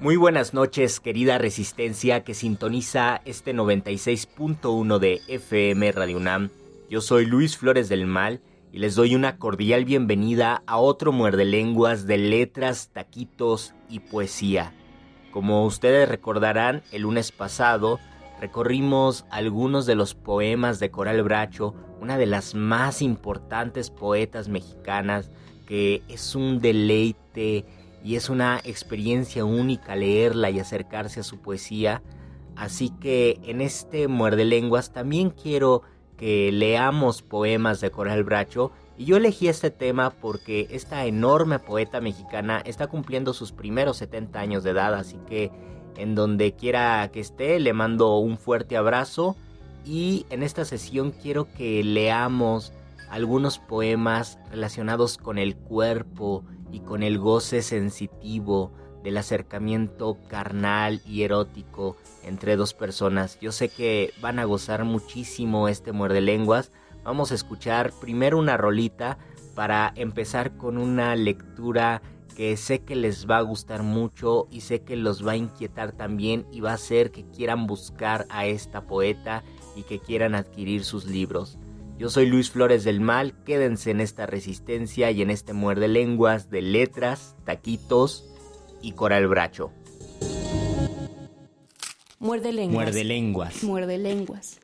Muy buenas noches, querida Resistencia que sintoniza este 96.1 de FM Radio UNAM. Yo soy Luis Flores del Mal y les doy una cordial bienvenida a otro muerde lenguas de letras, taquitos y poesía. Como ustedes recordarán, el lunes pasado recorrimos algunos de los poemas de Coral Bracho, una de las más importantes poetas mexicanas, que es un deleite y es una experiencia única leerla y acercarse a su poesía. Así que en este Muerde Lenguas también quiero que leamos poemas de Coral Bracho. Y yo elegí este tema porque esta enorme poeta mexicana está cumpliendo sus primeros 70 años de edad, así que en donde quiera que esté le mando un fuerte abrazo. Y en esta sesión quiero que leamos algunos poemas relacionados con el cuerpo y con el goce sensitivo del acercamiento carnal y erótico entre dos personas. Yo sé que van a gozar muchísimo este muerde lenguas. Vamos a escuchar primero una rolita para empezar con una lectura que sé que les va a gustar mucho y sé que los va a inquietar también y va a hacer que quieran buscar a esta poeta y que quieran adquirir sus libros. Yo soy Luis Flores del Mal, quédense en esta resistencia y en este muerde lenguas de letras, taquitos y coral bracho. Muerde lenguas. Muerde lenguas. Muerde lenguas.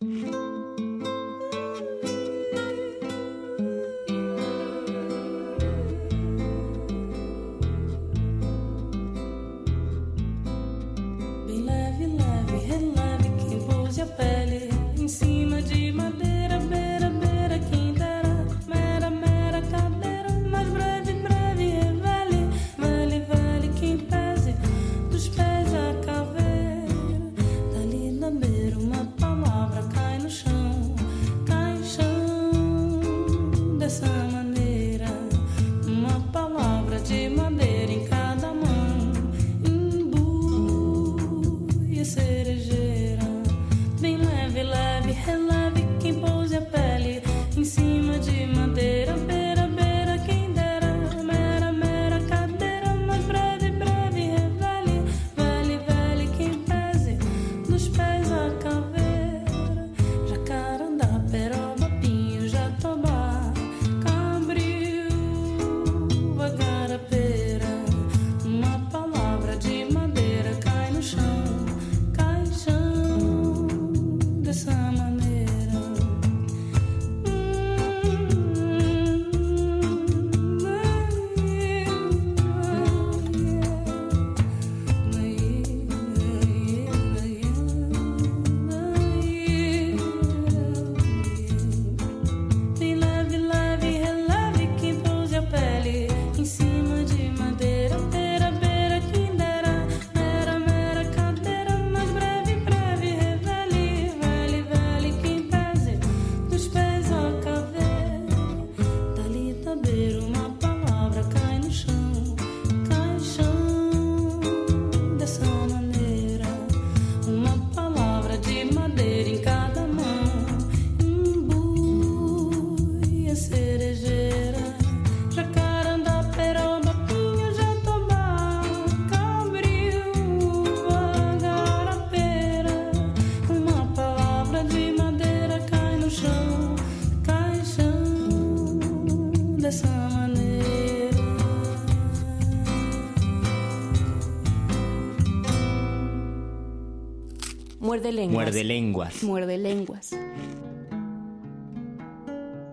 Muerde lenguas. Muerde lenguas. Muerde lenguas.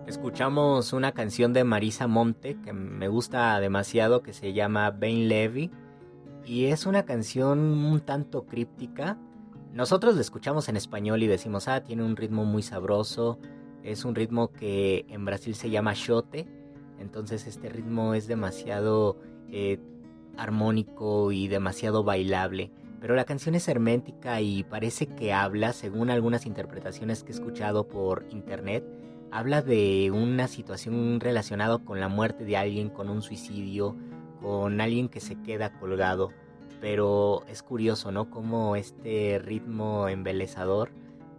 Escuchamos una canción de Marisa Monte que me gusta demasiado que se llama Bain Levy y es una canción un tanto críptica. Nosotros la escuchamos en español y decimos, ah, tiene un ritmo muy sabroso, es un ritmo que en Brasil se llama shote, entonces este ritmo es demasiado eh, armónico y demasiado bailable. Pero la canción es hermética y parece que habla, según algunas interpretaciones que he escuchado por internet, habla de una situación relacionada con la muerte de alguien, con un suicidio, con alguien que se queda colgado. Pero es curioso, ¿no? Cómo este ritmo embelezador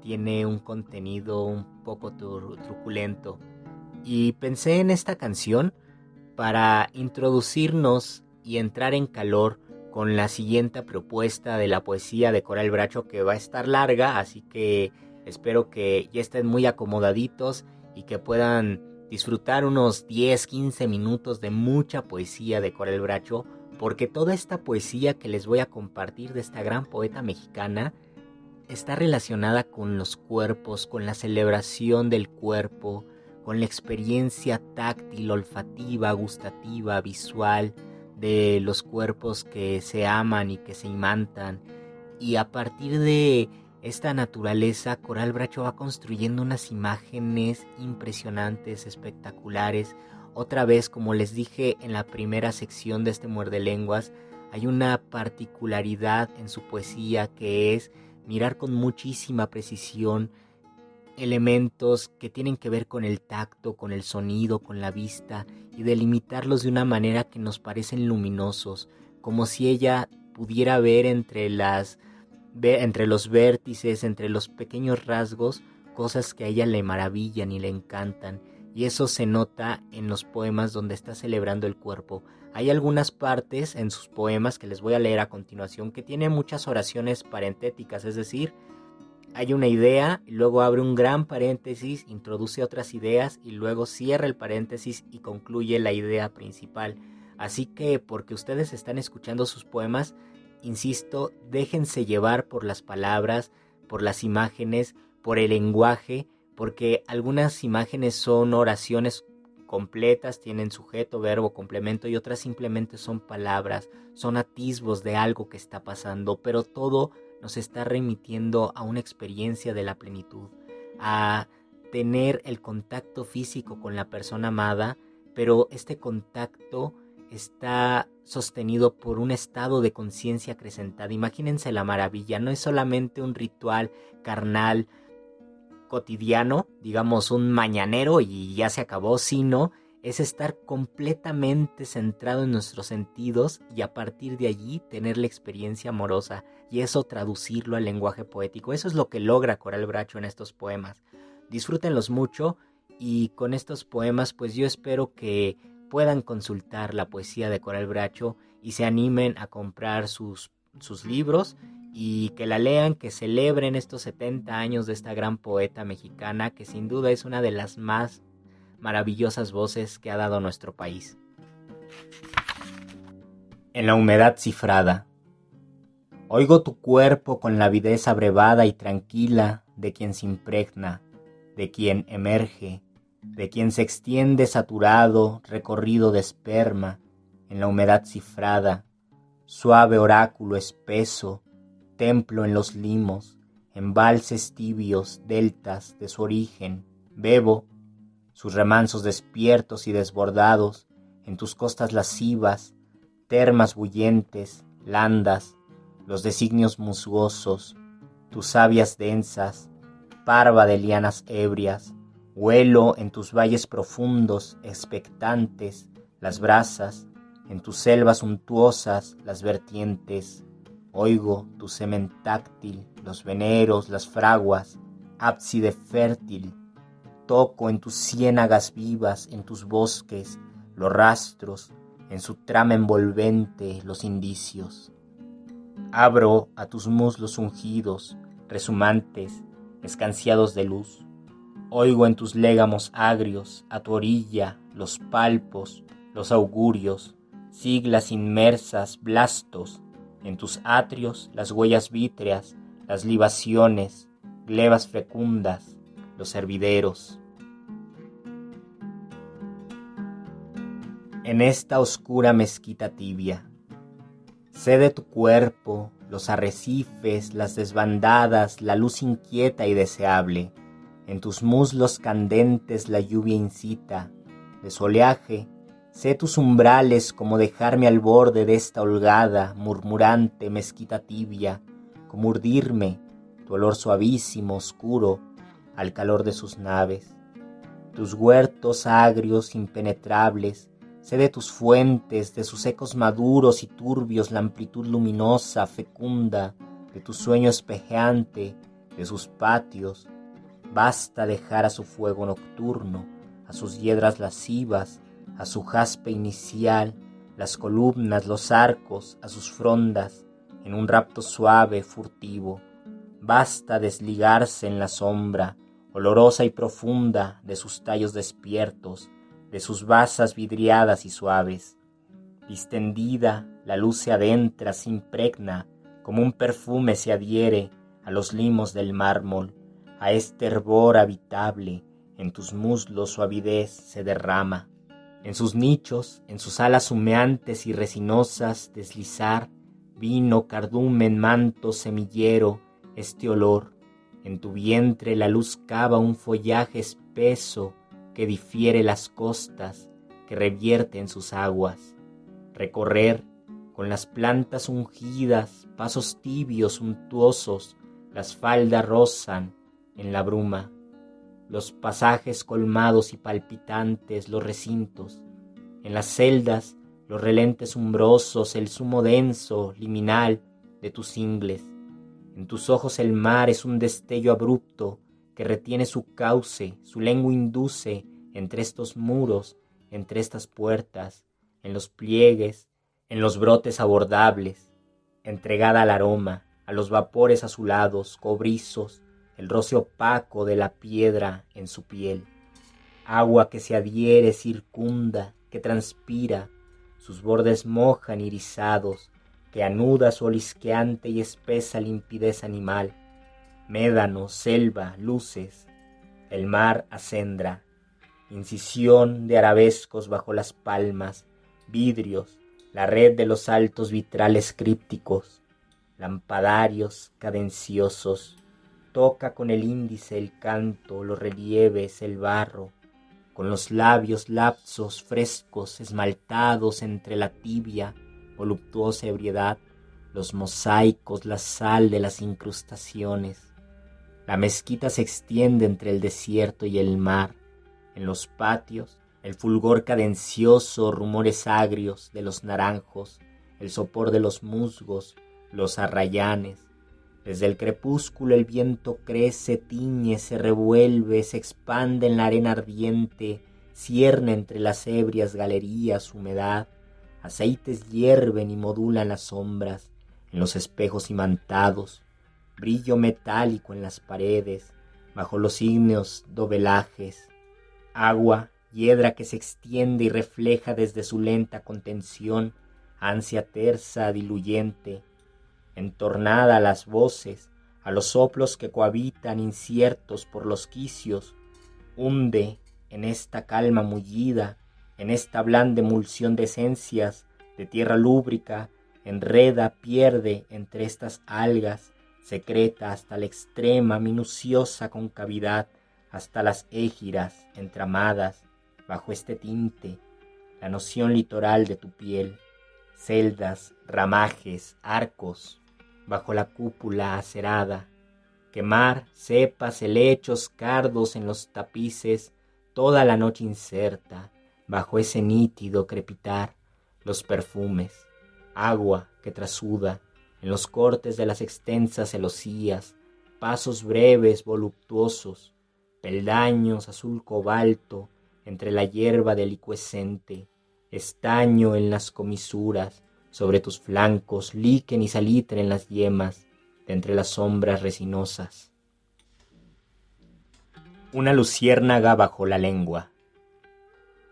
tiene un contenido un poco truculento. Y pensé en esta canción para introducirnos y entrar en calor con la siguiente propuesta de la poesía de Coral Bracho que va a estar larga, así que espero que ya estén muy acomodaditos y que puedan disfrutar unos 10, 15 minutos de mucha poesía de Coral Bracho, porque toda esta poesía que les voy a compartir de esta gran poeta mexicana está relacionada con los cuerpos, con la celebración del cuerpo, con la experiencia táctil, olfativa, gustativa, visual de los cuerpos que se aman y que se imantan. Y a partir de esta naturaleza, Coral Bracho va construyendo unas imágenes impresionantes, espectaculares. Otra vez, como les dije en la primera sección de este Muerde Lenguas, hay una particularidad en su poesía que es mirar con muchísima precisión elementos que tienen que ver con el tacto, con el sonido, con la vista y delimitarlos de una manera que nos parecen luminosos, como si ella pudiera ver entre las entre los vértices, entre los pequeños rasgos, cosas que a ella le maravillan y le encantan, y eso se nota en los poemas donde está celebrando el cuerpo. Hay algunas partes en sus poemas que les voy a leer a continuación que tienen muchas oraciones parentéticas, es decir, hay una idea, luego abre un gran paréntesis, introduce otras ideas y luego cierra el paréntesis y concluye la idea principal. Así que porque ustedes están escuchando sus poemas, insisto, déjense llevar por las palabras, por las imágenes, por el lenguaje, porque algunas imágenes son oraciones completas, tienen sujeto, verbo, complemento y otras simplemente son palabras, son atisbos de algo que está pasando, pero todo nos está remitiendo a una experiencia de la plenitud, a tener el contacto físico con la persona amada, pero este contacto está sostenido por un estado de conciencia acrecentada. Imagínense la maravilla, no es solamente un ritual carnal cotidiano, digamos un mañanero y ya se acabó, sino es estar completamente centrado en nuestros sentidos y a partir de allí tener la experiencia amorosa y eso traducirlo al lenguaje poético. Eso es lo que logra Coral Bracho en estos poemas. Disfrútenlos mucho y con estos poemas pues yo espero que puedan consultar la poesía de Coral Bracho y se animen a comprar sus, sus libros y que la lean, que celebren estos 70 años de esta gran poeta mexicana que sin duda es una de las más maravillosas voces que ha dado nuestro país. En la humedad cifrada. Oigo tu cuerpo con la avidez abrevada y tranquila de quien se impregna, de quien emerge, de quien se extiende saturado, recorrido de esperma, en la humedad cifrada, suave oráculo espeso, templo en los limos, embalses tibios, deltas de su origen, bebo, sus remansos despiertos y desbordados, en tus costas lascivas, termas bullentes, landas, los designios musgosos, tus sabias densas, parva de lianas ebrias, Huelo en tus valles profundos, expectantes, las brasas, en tus selvas untuosas, las vertientes. Oigo tu semen táctil, los veneros, las fraguas, ábside fértil. Toco en tus ciénagas vivas, en tus bosques, los rastros, en su trama envolvente, los indicios. Abro a tus muslos ungidos, resumantes, escanciados de luz. Oigo en tus légamos agrios, a tu orilla, los palpos, los augurios, siglas inmersas, blastos, en tus atrios las huellas vítreas, las libaciones, glebas fecundas, los hervideros. En esta oscura mezquita tibia, sé de tu cuerpo, los arrecifes, las desbandadas, la luz inquieta y deseable. En tus muslos candentes la lluvia incita, de soleaje, sé tus umbrales como dejarme al borde de esta holgada, murmurante mezquita tibia, como urdirme, tu olor suavísimo, oscuro, al calor de sus naves. Tus huertos agrios, impenetrables, Sé de tus fuentes, de sus ecos maduros y turbios la amplitud luminosa, fecunda, de tu sueño espejeante, de sus patios. Basta dejar a su fuego nocturno, a sus hiedras lascivas, a su jaspe inicial, las columnas, los arcos, a sus frondas, en un rapto suave, furtivo. Basta desligarse en la sombra, olorosa y profunda, de sus tallos despiertos, de sus basas vidriadas y suaves. Distendida, la luz se adentra, se impregna, como un perfume se adhiere a los limos del mármol, a este hervor habitable, en tus muslos su avidez se derrama. En sus nichos, en sus alas humeantes y resinosas, deslizar vino, cardumen, manto, semillero, este olor. En tu vientre la luz cava un follaje espeso, que difiere las costas, que revierte en sus aguas. Recorrer con las plantas ungidas, pasos tibios, untuosos, las faldas rozan en la bruma, los pasajes colmados y palpitantes, los recintos, en las celdas, los relentes umbrosos, el zumo denso, liminal de tus ingles. En tus ojos el mar es un destello abrupto, que retiene su cauce, su lengua induce entre estos muros, entre estas puertas, en los pliegues, en los brotes abordables, entregada al aroma, a los vapores azulados, cobrizos, el roce opaco de la piedra en su piel. Agua que se adhiere, circunda, que transpira, sus bordes mojan irisados, que anuda su olisqueante y espesa limpidez animal médano, selva, luces, el mar acendra, incisión de arabescos bajo las palmas, vidrios, la red de los altos vitrales crípticos, lampadarios cadenciosos, toca con el índice el canto, los relieves, el barro, con los labios lapsos frescos, esmaltados entre la tibia, voluptuosa ebriedad, los mosaicos, la sal de las incrustaciones, la mezquita se extiende entre el desierto y el mar. En los patios, el fulgor cadencioso, rumores agrios de los naranjos, el sopor de los musgos, los arrayanes. Desde el crepúsculo el viento crece, tiñe, se revuelve, se expande en la arena ardiente, cierne entre las ebrias galerías humedad, aceites hierven y modulan las sombras en los espejos imantados, brillo metálico en las paredes, bajo los ígneos dobelajes, agua, hiedra que se extiende y refleja desde su lenta contención, ansia tersa, diluyente, entornada a las voces, a los soplos que cohabitan inciertos por los quicios, hunde en esta calma mullida, en esta blanda emulsión de esencias, de tierra lúbrica, enreda, pierde entre estas algas, secreta hasta la extrema, minuciosa concavidad, hasta las égiras entramadas bajo este tinte, la noción litoral de tu piel, celdas, ramajes, arcos, bajo la cúpula acerada, quemar cepas, helechos, cardos en los tapices, toda la noche inserta, bajo ese nítido crepitar, los perfumes, agua que trasuda, en los cortes de las extensas celosías, pasos breves, voluptuosos, peldaños azul cobalto entre la hierba delicuescente, estaño en las comisuras, sobre tus flancos, líquen y salitre en las yemas, de entre las sombras resinosas. Una luciérnaga bajo la lengua.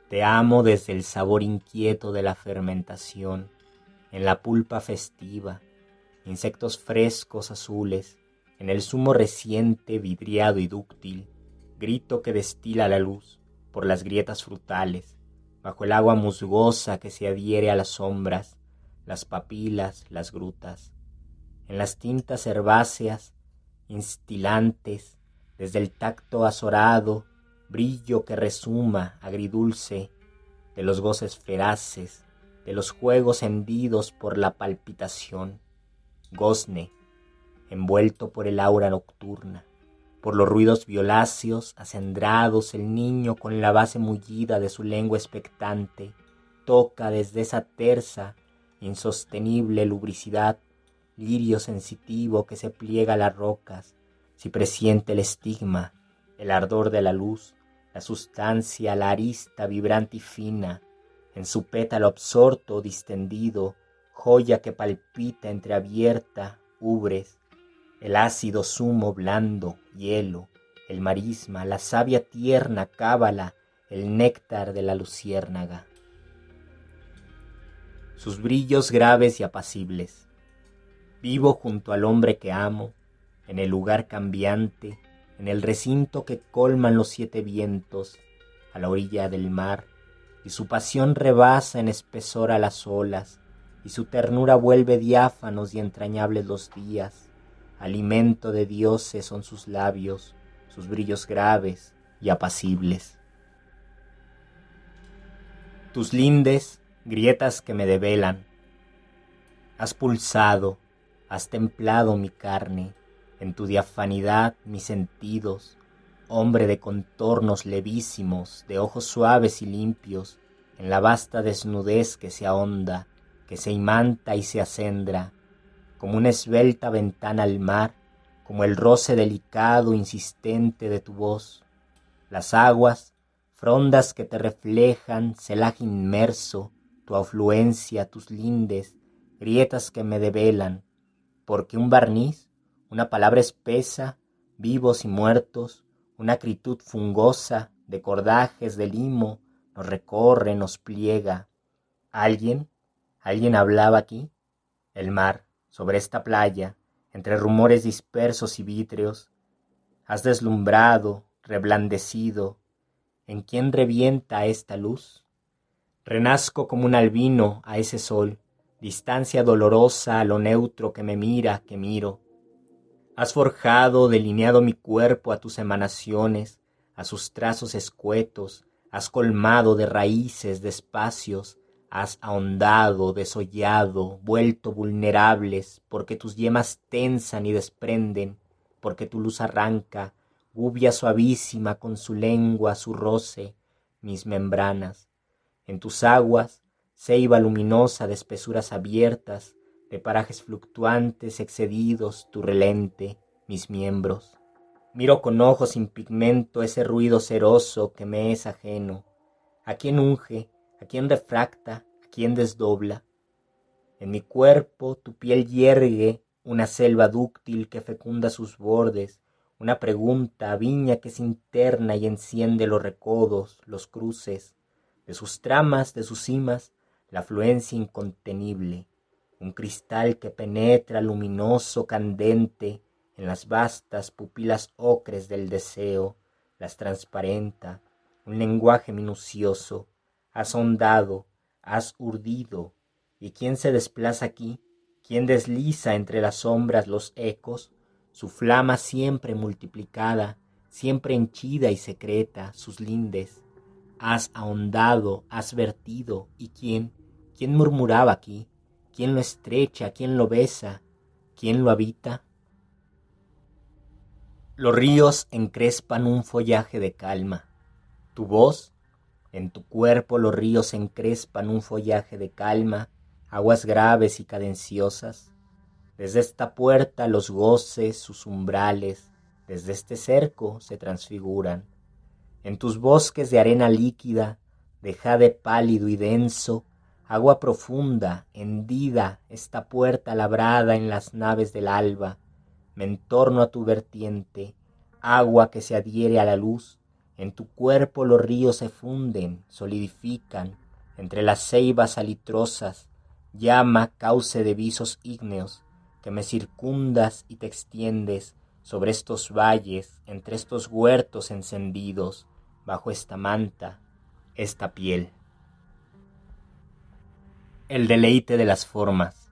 Te amo desde el sabor inquieto de la fermentación, en la pulpa festiva, insectos frescos azules, en el zumo reciente vidriado y dúctil, grito que destila la luz por las grietas frutales, bajo el agua musgosa que se adhiere a las sombras, las papilas, las grutas, en las tintas herbáceas, instilantes, desde el tacto azorado, brillo que resuma, agridulce, de los goces feraces, de los juegos hendidos por la palpitación, gozne, envuelto por el aura nocturna, por los ruidos violáceos, acendrados, el niño con la base mullida de su lengua expectante, toca desde esa tersa, insostenible lubricidad lirio sensitivo que se pliega a las rocas, si presiente el estigma, el ardor de la luz, la sustancia, la arista vibrante y fina, en su pétalo absorto distendido, joya que palpita entreabierta, ubres, el ácido zumo blando, hielo, el marisma, la savia tierna cábala, el néctar de la luciérnaga. Sus brillos graves y apacibles, Vivo junto al hombre que amo, en el lugar cambiante, en el recinto que colman los siete vientos, a la orilla del mar, y su pasión rebasa en espesor a las olas, y su ternura vuelve diáfanos y entrañables los días. Alimento de dioses son sus labios, sus brillos graves y apacibles. Tus lindes, grietas que me develan, has pulsado, Has templado mi carne, en tu diafanidad mis sentidos, hombre de contornos levísimos, de ojos suaves y limpios, en la vasta desnudez que se ahonda, que se imanta y se acendra, como una esbelta ventana al mar, como el roce delicado insistente de tu voz. Las aguas, frondas que te reflejan, celaje inmerso, tu afluencia, tus lindes, grietas que me develan, porque un barniz, una palabra espesa, vivos y muertos, una acritud fungosa de cordajes de limo, nos recorre, nos pliega. ¿Alguien? ¿Alguien hablaba aquí? El mar, sobre esta playa, entre rumores dispersos y vítreos, has deslumbrado, reblandecido, ¿en quién revienta esta luz? Renazco como un albino a ese sol, distancia dolorosa a lo neutro que me mira, que miro. Has forjado, delineado mi cuerpo a tus emanaciones, a sus trazos escuetos, has colmado de raíces, de espacios, has ahondado, desollado, vuelto vulnerables, porque tus yemas tensan y desprenden, porque tu luz arranca, gubia suavísima con su lengua, su roce, mis membranas. En tus aguas ceiba luminosa de espesuras abiertas, de parajes fluctuantes excedidos, tu relente, mis miembros. Miro con ojos sin pigmento ese ruido ceroso que me es ajeno. ¿A quién unge? ¿A quién refracta? ¿A quién desdobla? En mi cuerpo tu piel yergue una selva dúctil que fecunda sus bordes, una pregunta, viña que se interna y enciende los recodos, los cruces, de sus tramas, de sus cimas, la afluencia incontenible, un cristal que penetra luminoso, candente, en las vastas pupilas ocres del deseo, las transparenta, un lenguaje minucioso, has hondado, has urdido, y quién se desplaza aquí, quién desliza entre las sombras los ecos, su flama siempre multiplicada, siempre henchida y secreta, sus lindes, has ahondado, has vertido, y quién, ¿Quién murmuraba aquí? ¿Quién lo estrecha? ¿Quién lo besa? ¿Quién lo habita? Los ríos encrespan un follaje de calma. Tu voz, en tu cuerpo los ríos encrespan un follaje de calma, aguas graves y cadenciosas. Desde esta puerta los goces, sus umbrales, desde este cerco se transfiguran. En tus bosques de arena líquida, de jade pálido y denso, agua profunda, hendida, esta puerta labrada en las naves del alba, me entorno a tu vertiente, agua que se adhiere a la luz, en tu cuerpo los ríos se funden, solidifican, entre las ceibas salitrosas, llama cauce de visos ígneos, que me circundas y te extiendes sobre estos valles, entre estos huertos encendidos, bajo esta manta, esta piel. El deleite de las formas,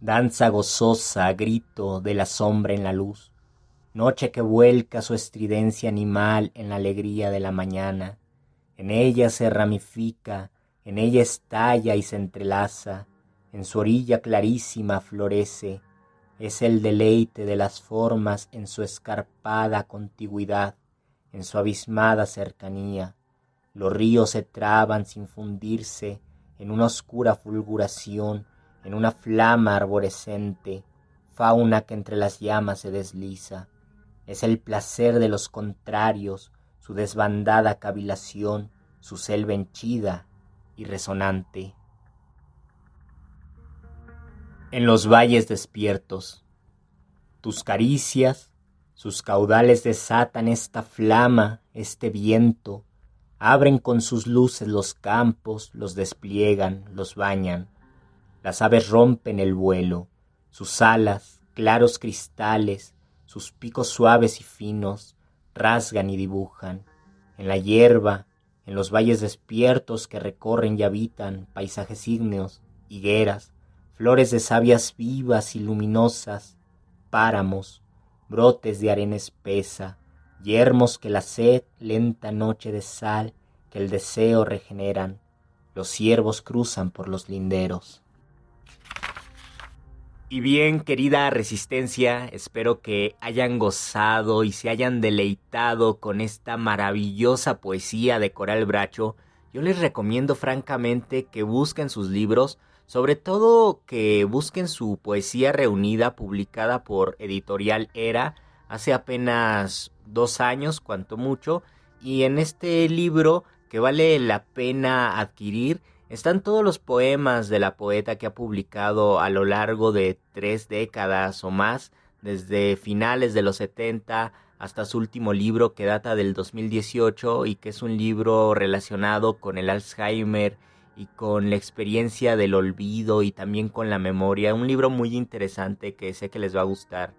danza gozosa, grito de la sombra en la luz, noche que vuelca su estridencia animal en la alegría de la mañana, en ella se ramifica, en ella estalla y se entrelaza, en su orilla clarísima florece, es el deleite de las formas en su escarpada contigüidad, en su abismada cercanía. Los ríos se traban sin fundirse en una oscura fulguración, en una flama arborescente, fauna que entre las llamas se desliza. Es el placer de los contrarios, su desbandada cavilación, su selva henchida y resonante en los valles despiertos. Tus caricias, sus caudales desatan esta flama, este viento, abren con sus luces los campos, los despliegan, los bañan. Las aves rompen el vuelo, sus alas, claros cristales, sus picos suaves y finos, rasgan y dibujan. En la hierba, en los valles despiertos que recorren y habitan paisajes ígneos, higueras, flores de sabias vivas y luminosas, páramos, brotes de arena espesa, yermos que la sed, lenta noche de sal, que el deseo regeneran, los ciervos cruzan por los linderos. Y bien, querida Resistencia, espero que hayan gozado y se hayan deleitado con esta maravillosa poesía de Coral Bracho. Yo les recomiendo francamente que busquen sus libros, sobre todo que busquen su poesía reunida publicada por Editorial Era hace apenas dos años, cuanto mucho, y en este libro que vale la pena adquirir están todos los poemas de la poeta que ha publicado a lo largo de tres décadas o más, desde finales de los 70 hasta su último libro que data del 2018 y que es un libro relacionado con el Alzheimer y con la experiencia del olvido y también con la memoria. Un libro muy interesante que sé que les va a gustar.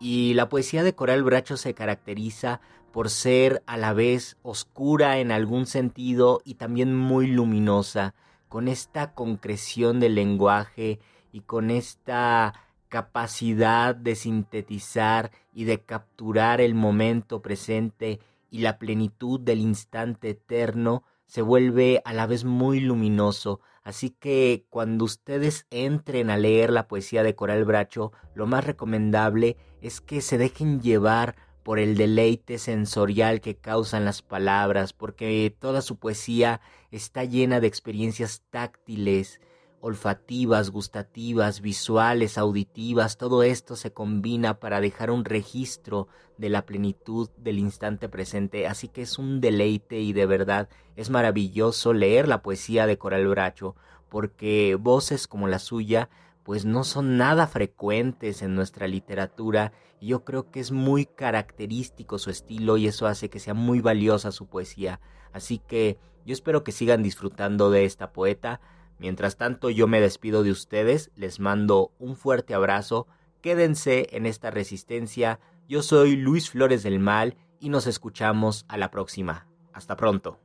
Y la poesía de Coral Bracho se caracteriza por ser a la vez oscura en algún sentido y también muy luminosa, con esta concreción del lenguaje y con esta capacidad de sintetizar y de capturar el momento presente y la plenitud del instante eterno se vuelve a la vez muy luminoso, así que cuando ustedes entren a leer la poesía de Coral Bracho, lo más recomendable es que se dejen llevar por el deleite sensorial que causan las palabras, porque toda su poesía está llena de experiencias táctiles, olfativas, gustativas, visuales, auditivas, todo esto se combina para dejar un registro de la plenitud del instante presente, así que es un deleite y de verdad es maravilloso leer la poesía de Coral Bracho, porque voces como la suya pues no son nada frecuentes en nuestra literatura y yo creo que es muy característico su estilo y eso hace que sea muy valiosa su poesía. Así que yo espero que sigan disfrutando de esta poeta. Mientras tanto, yo me despido de ustedes, les mando un fuerte abrazo, quédense en esta resistencia, yo soy Luis Flores del Mal y nos escuchamos a la próxima. Hasta pronto.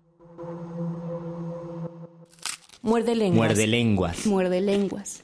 Muerde lenguas. Muerde lenguas. Muerde lenguas.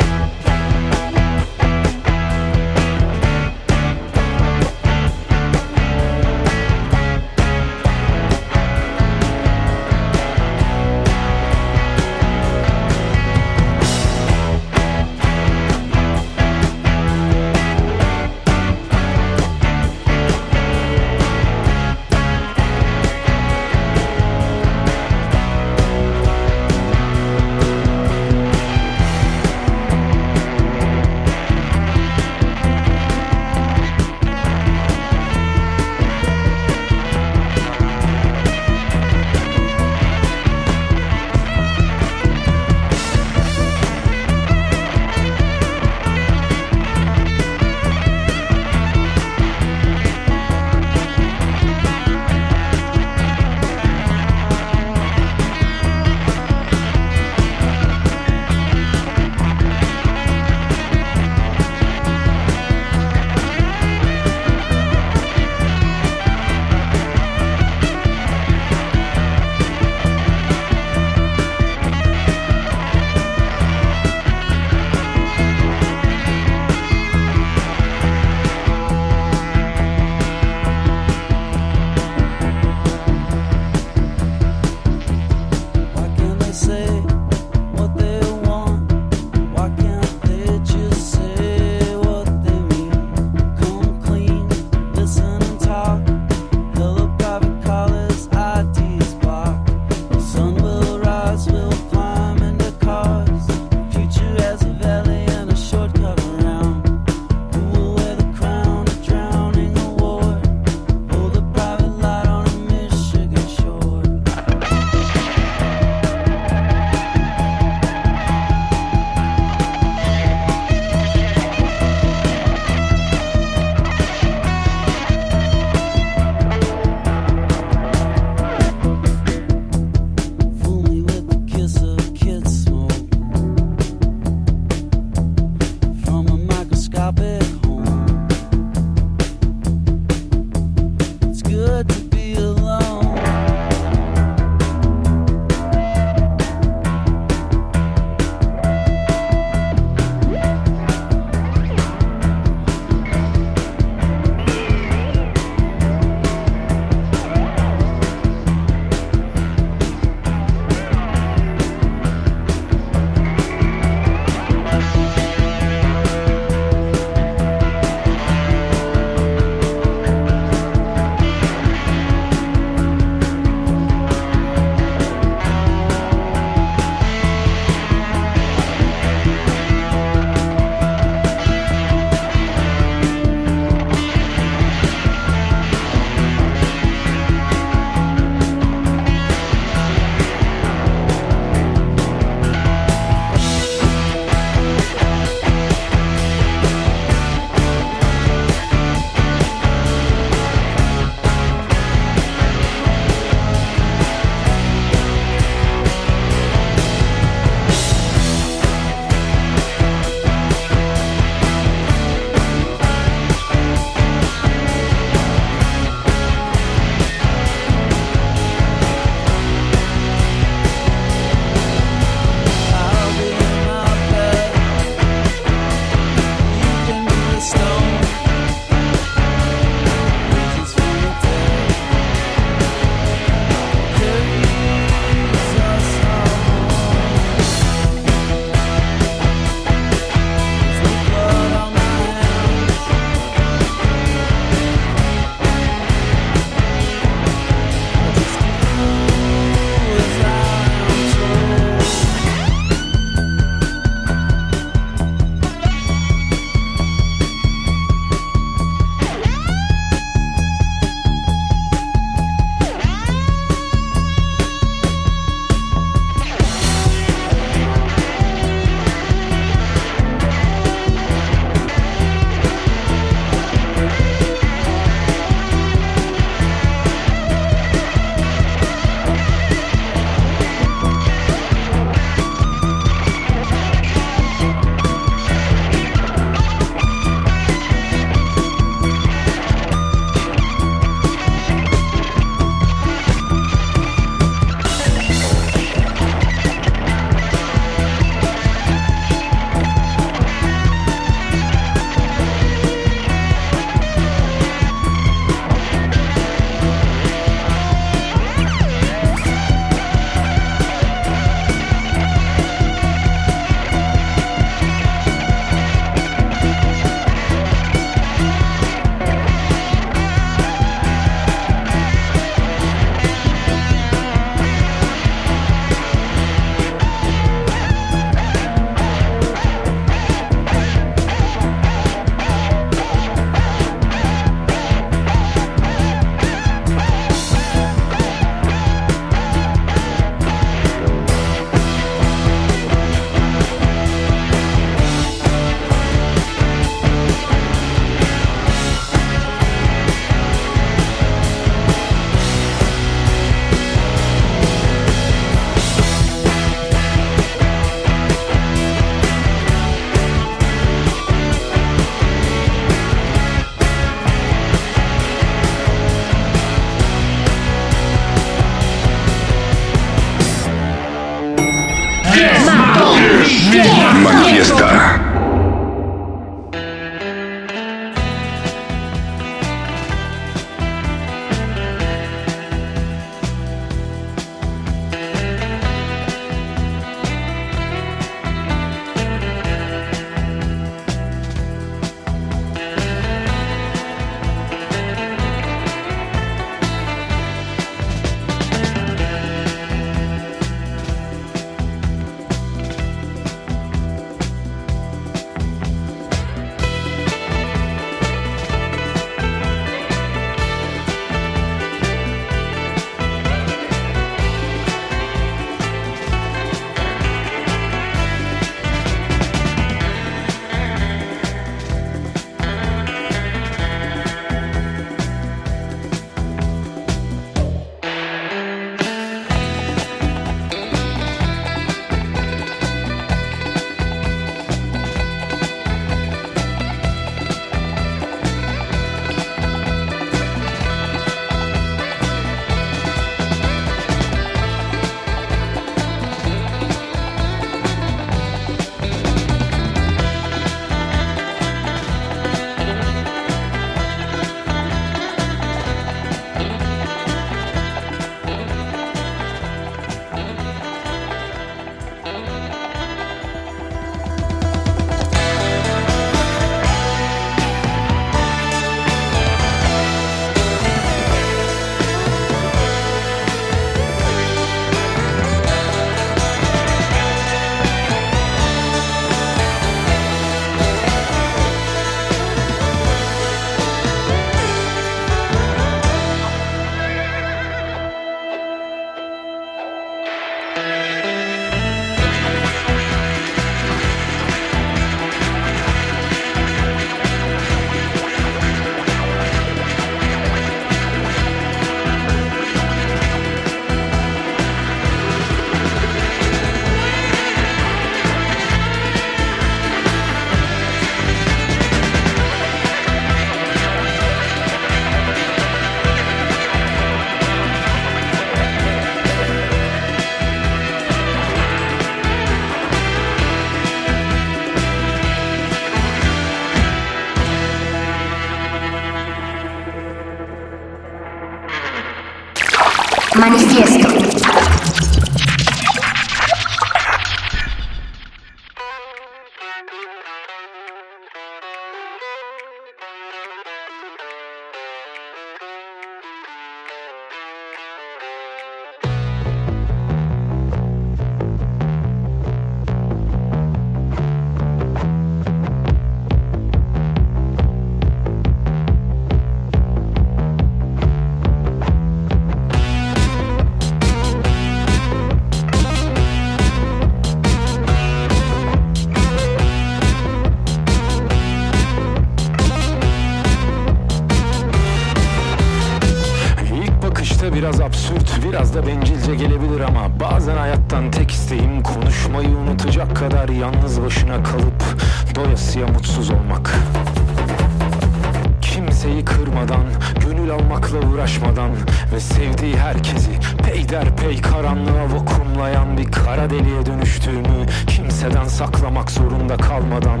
uğraşmadan Ve sevdiği herkesi peyderpey karanlığa vakumlayan Bir kara deliğe dönüştüğümü kimseden saklamak zorunda kalmadan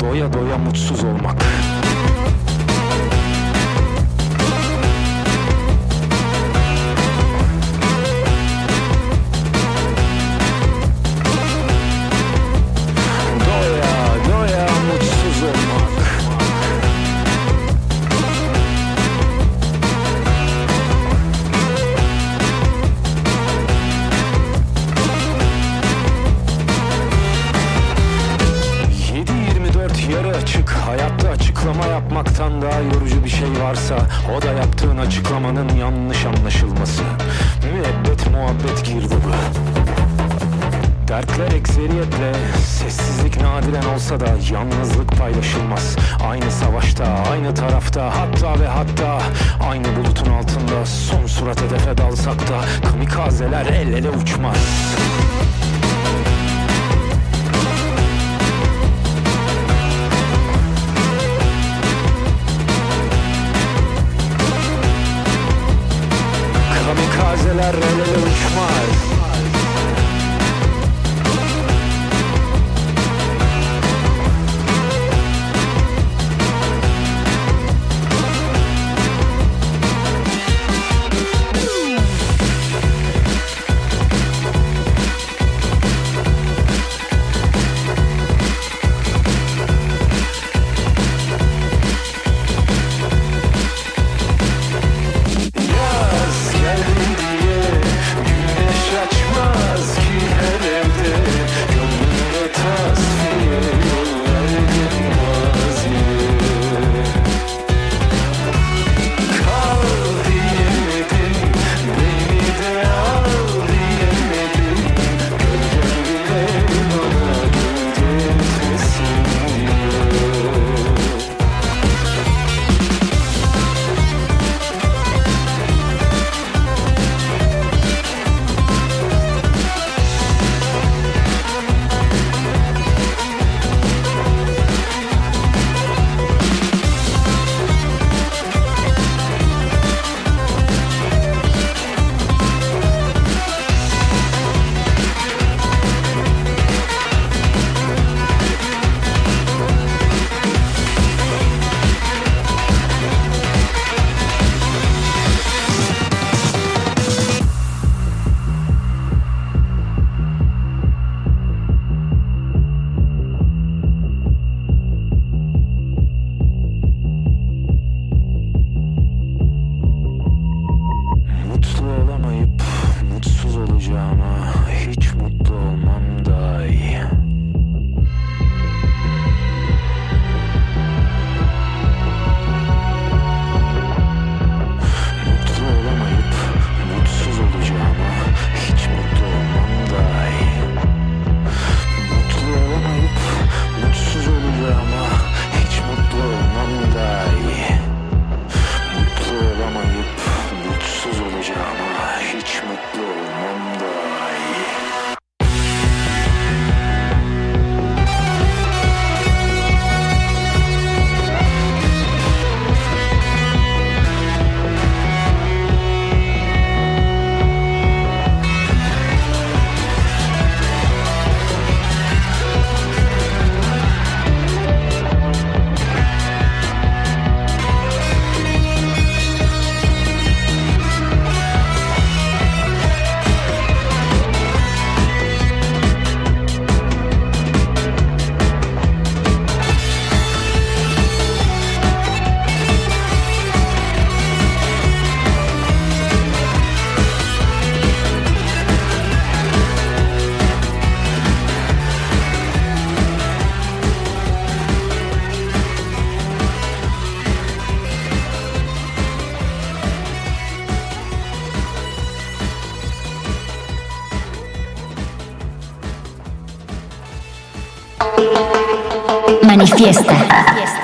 Doya doya mutsuz olmak. uzakta. Kamikazeler el ele uçmaz. Manifiesta.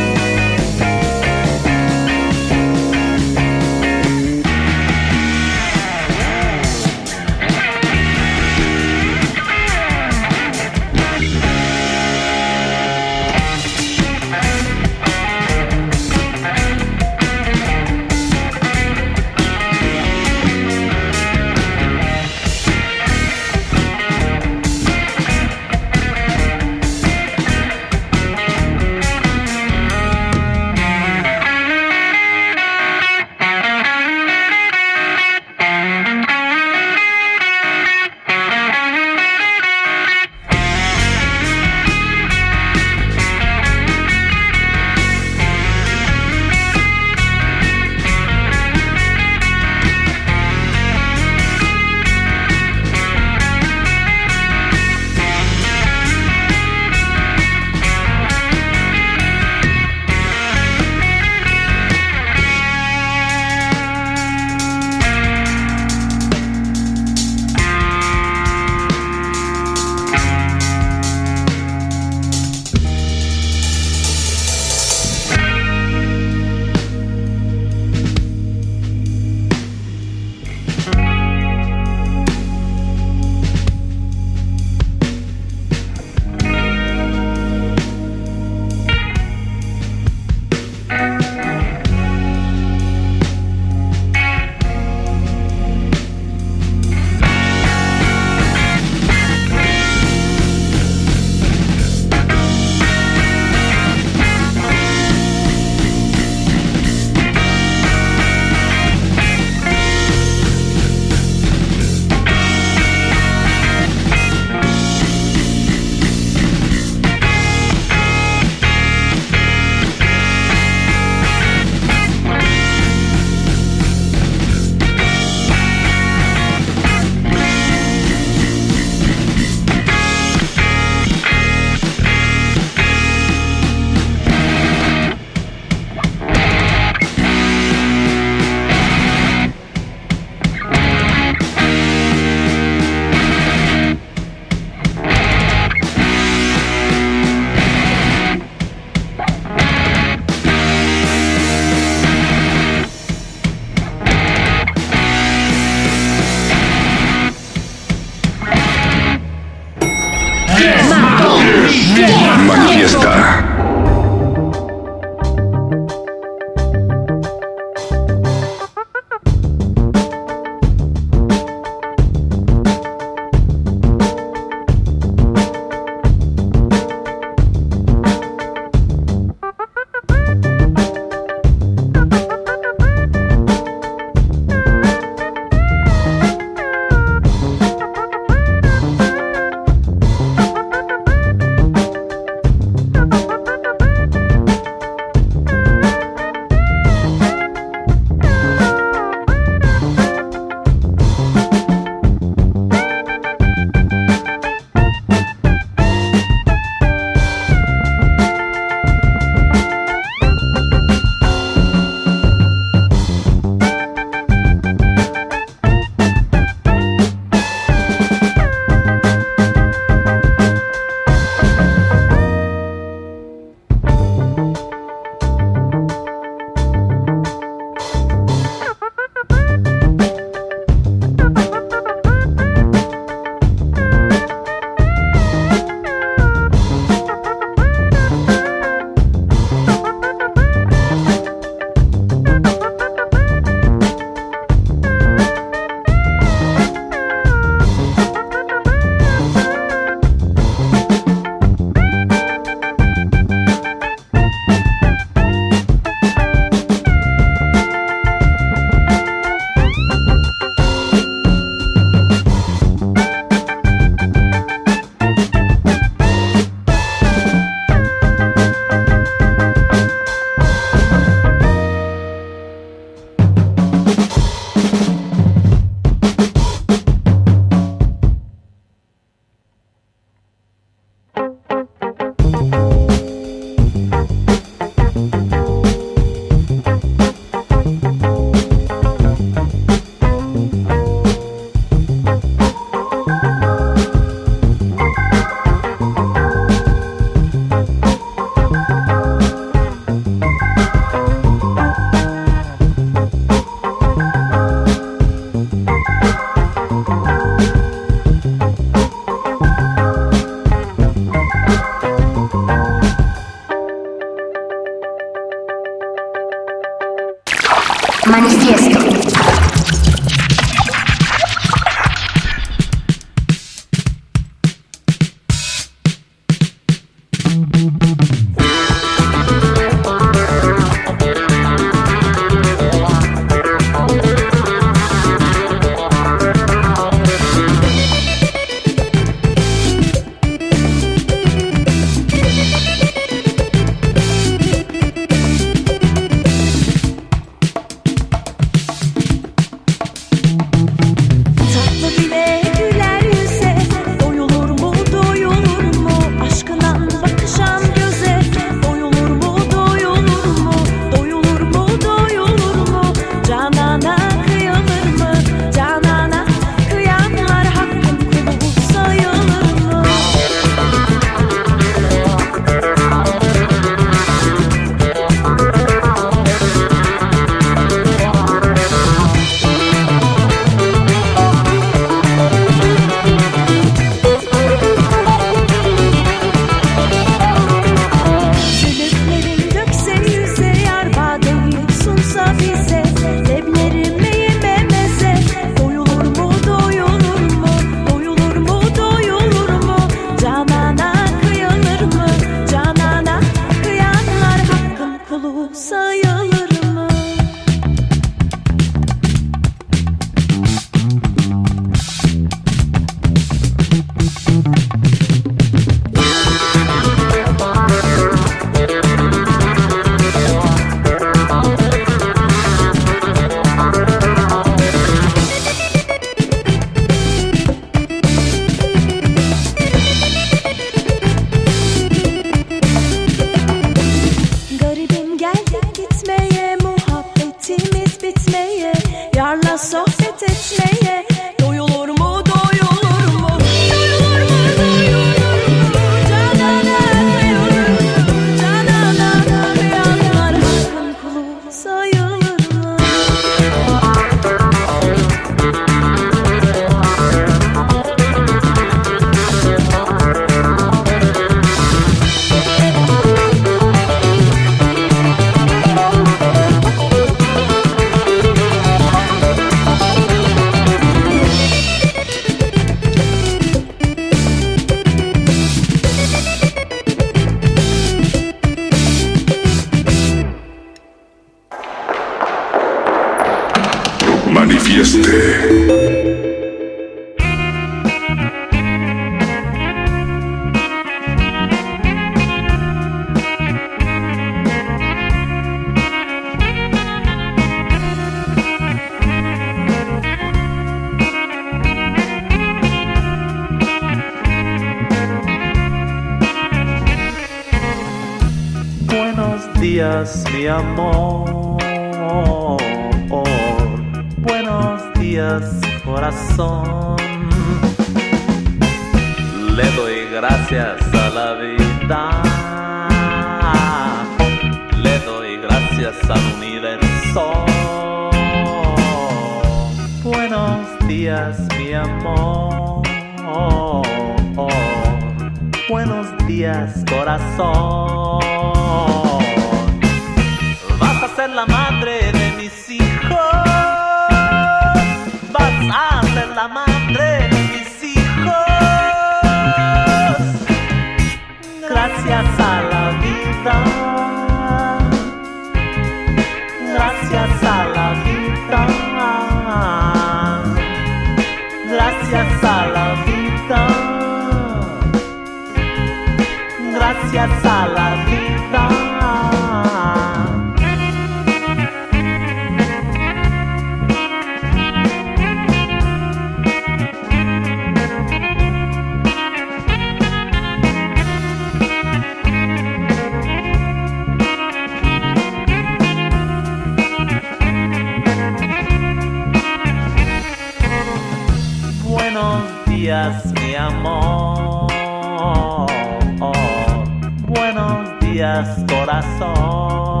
buenos días, corazón.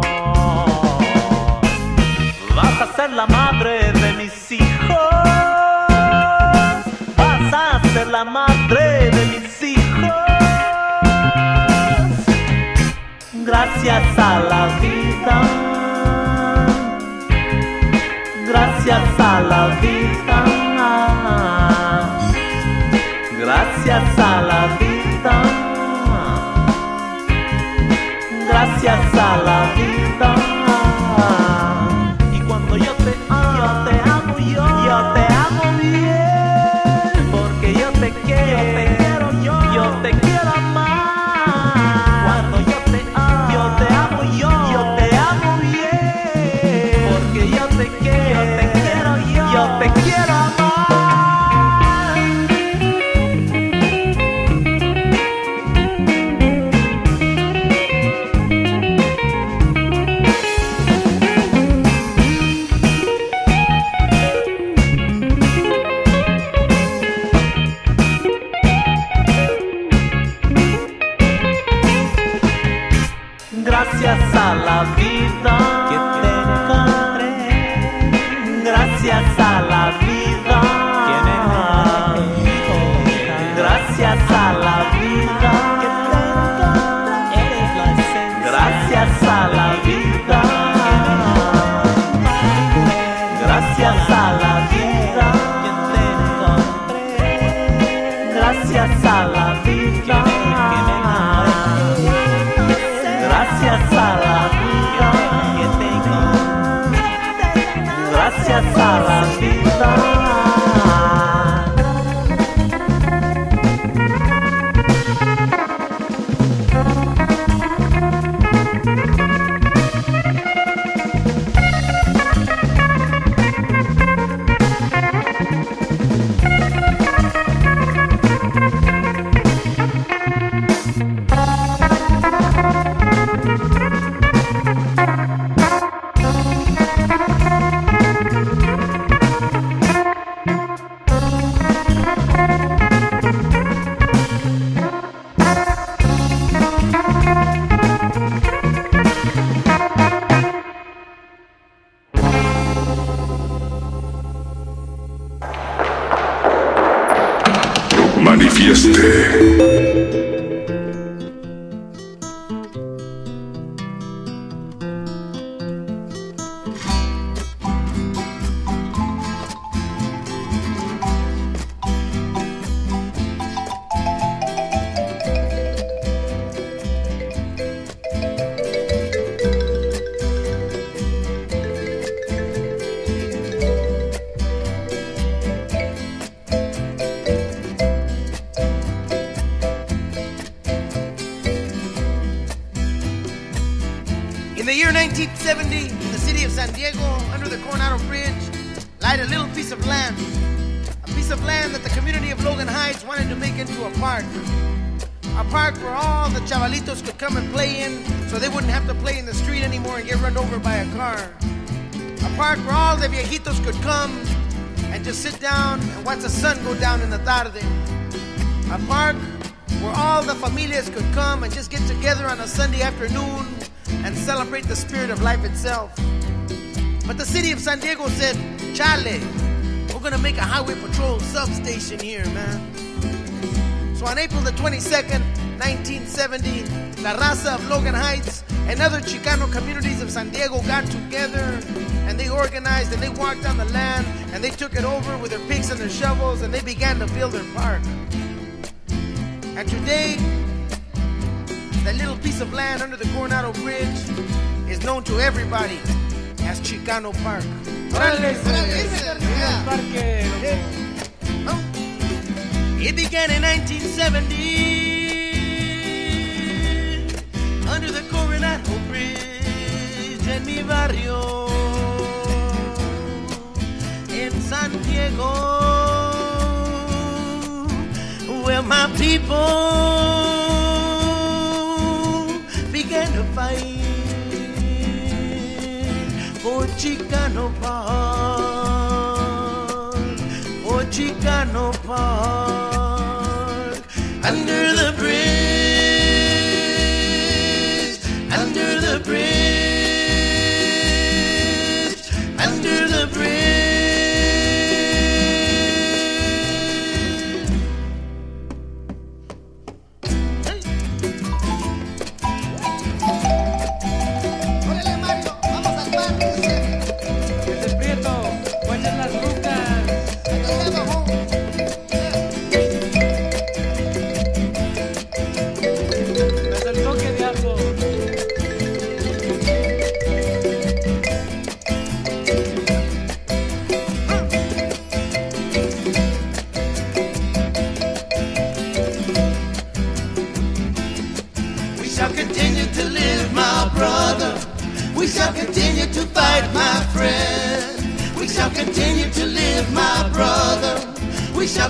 Vas a ser la madre de mis hijos. Vas a ser la madre de mis hijos. Gracias a la vida. Gracias a la vida. Gracias a la vida. Said, Chale, we're gonna make a highway patrol substation here, man. So on April the 22nd, 1970, La Raza of Logan Heights and other Chicano communities of San Diego got together and they organized and they walked on the land and they took it over with their picks and their shovels and they began to build their park. And today, that little piece of land under the Coronado Bridge is known to everybody as Chicano Park. It began in 1970 under the Coronado Bridge en mi barrio. In San Diego. Where my people Chicano Park, for Chicano Park,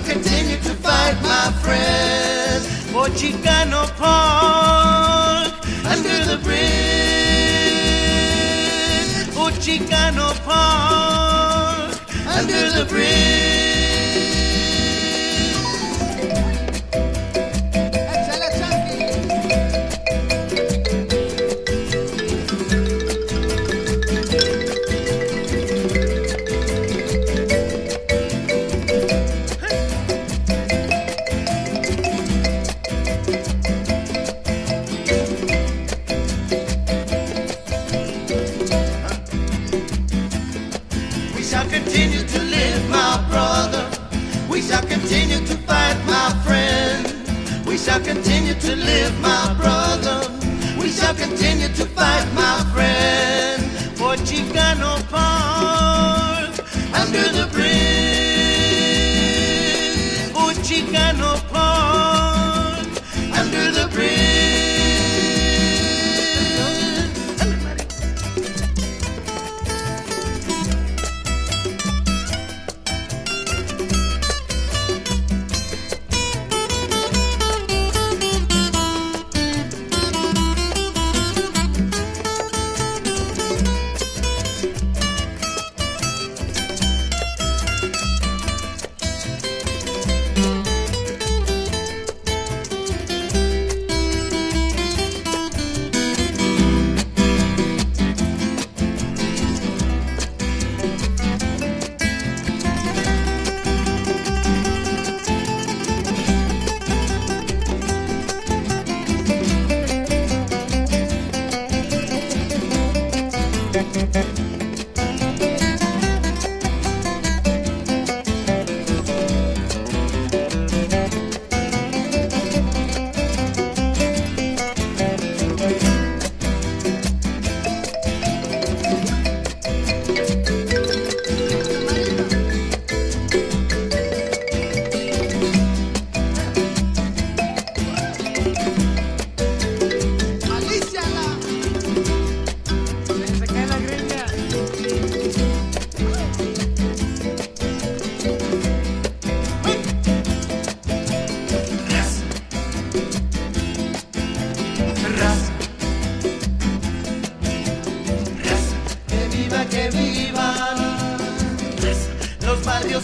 continue to fight, my friend. For Chicano Park, under the bridge. For Chicano Park, under the bridge.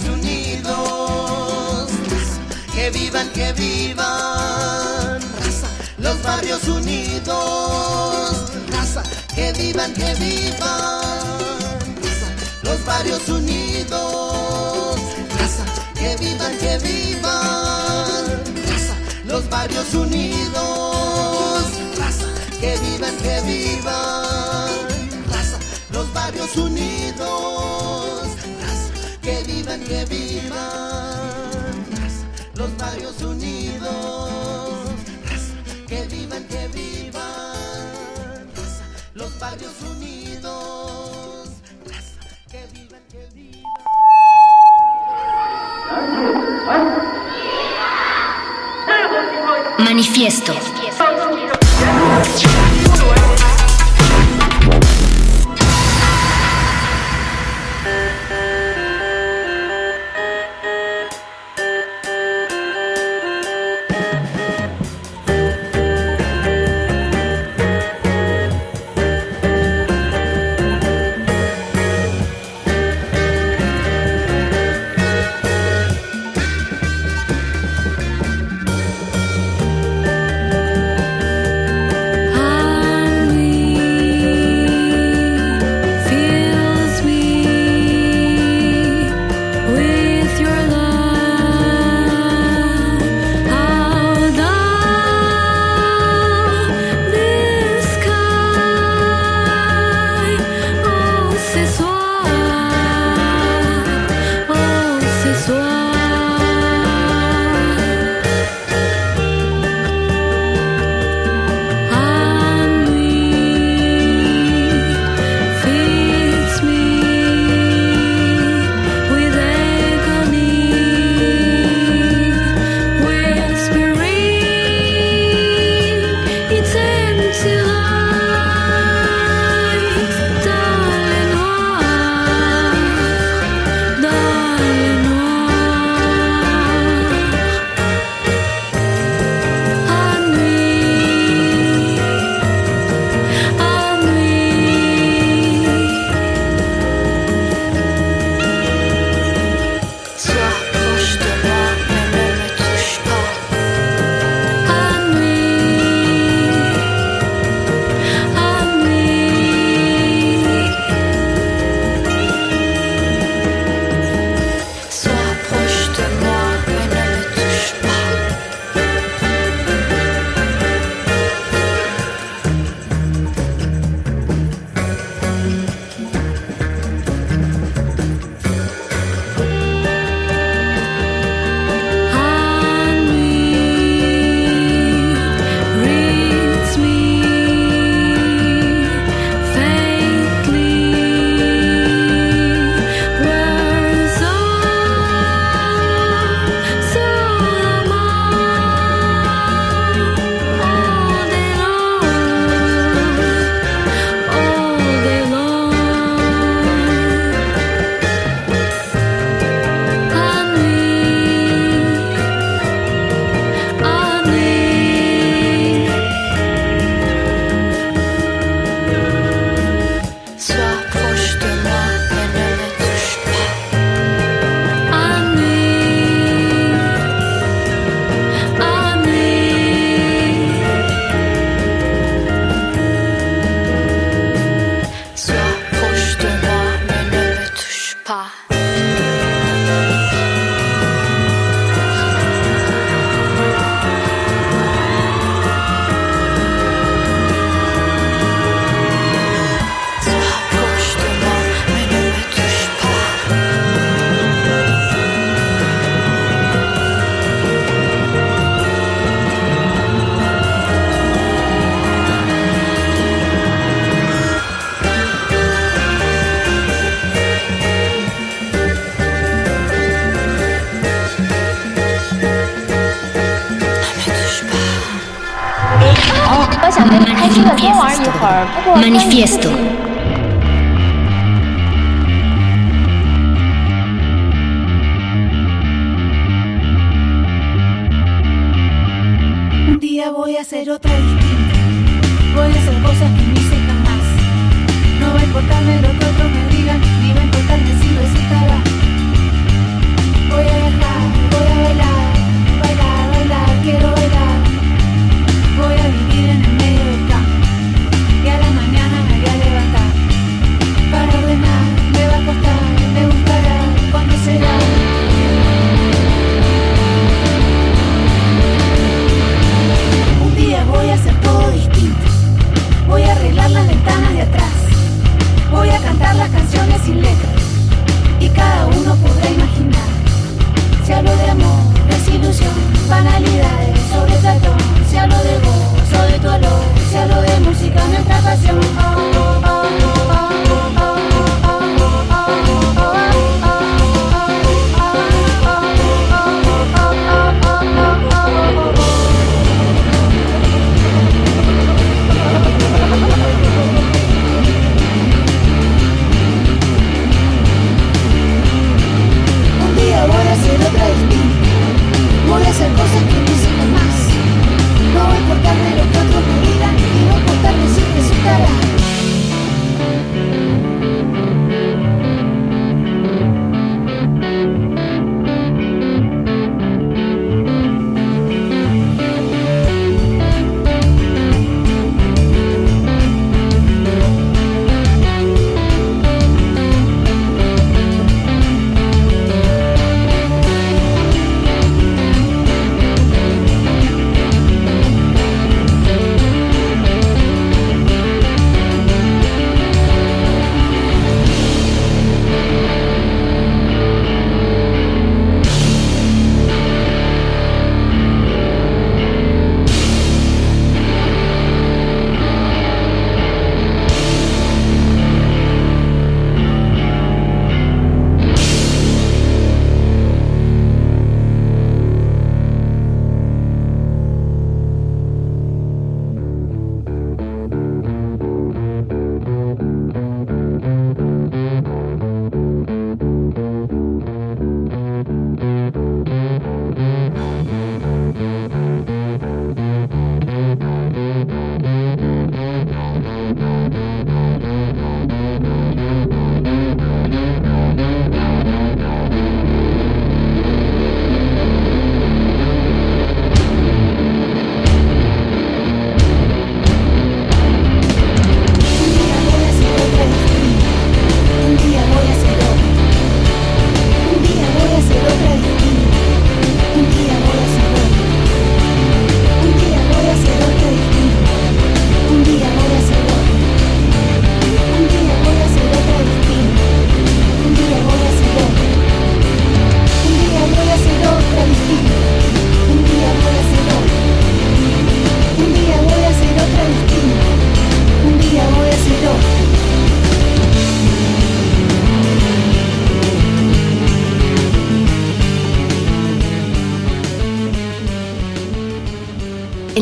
Unidos, que vivan, que vivan, los Barrios Unidos, que vivan, que vivan, los Barrios Unidos, que vivan, que vivan, raza, los Barrios Unidos, que vivan, que vivan, raza, los Barrios Unidos que vivan los barrios unidos. Que vivan, que vivan los barrios unidos. Que vivan, que vivan. Manifiesto. Manifiesto.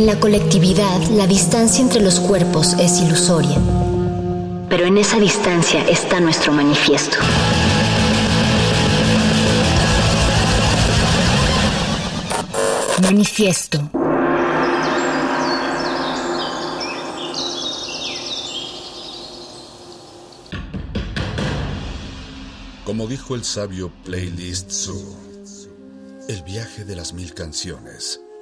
En la colectividad, la distancia entre los cuerpos es ilusoria. Pero en esa distancia está nuestro manifiesto. Manifiesto. Como dijo el sabio Playlist Zoo, el viaje de las mil canciones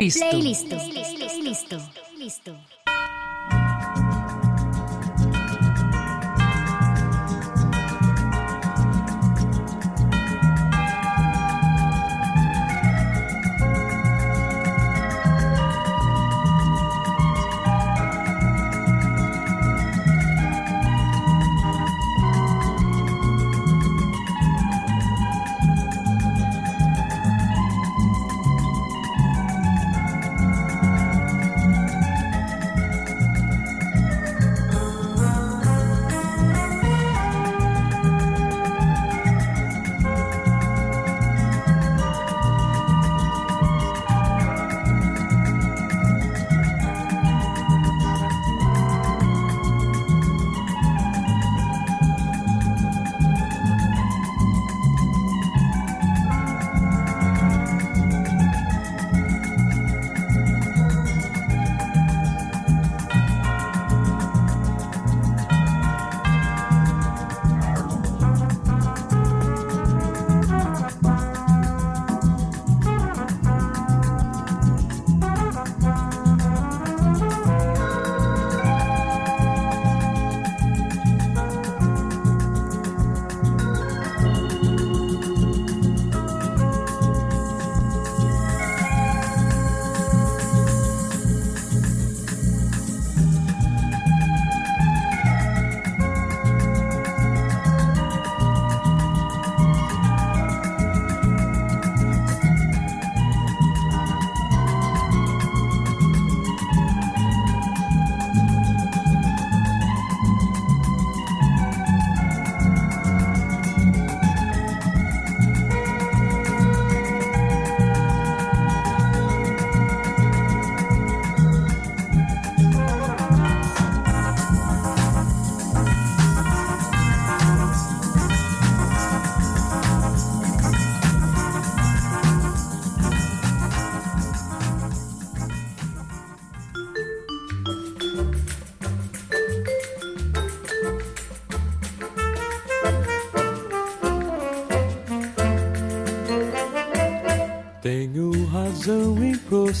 Listo. Playlisto.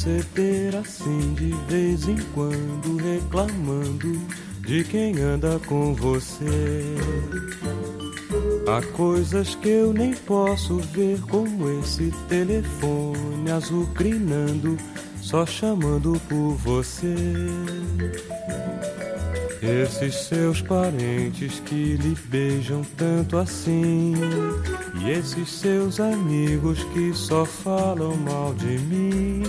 Em proceder assim de vez em quando, reclamando de quem anda com você. Há coisas que eu nem posso ver, como esse telefone azucrinando, só chamando por você. Esses seus parentes que lhe beijam tanto assim. E esses seus amigos que só falam mal de mim.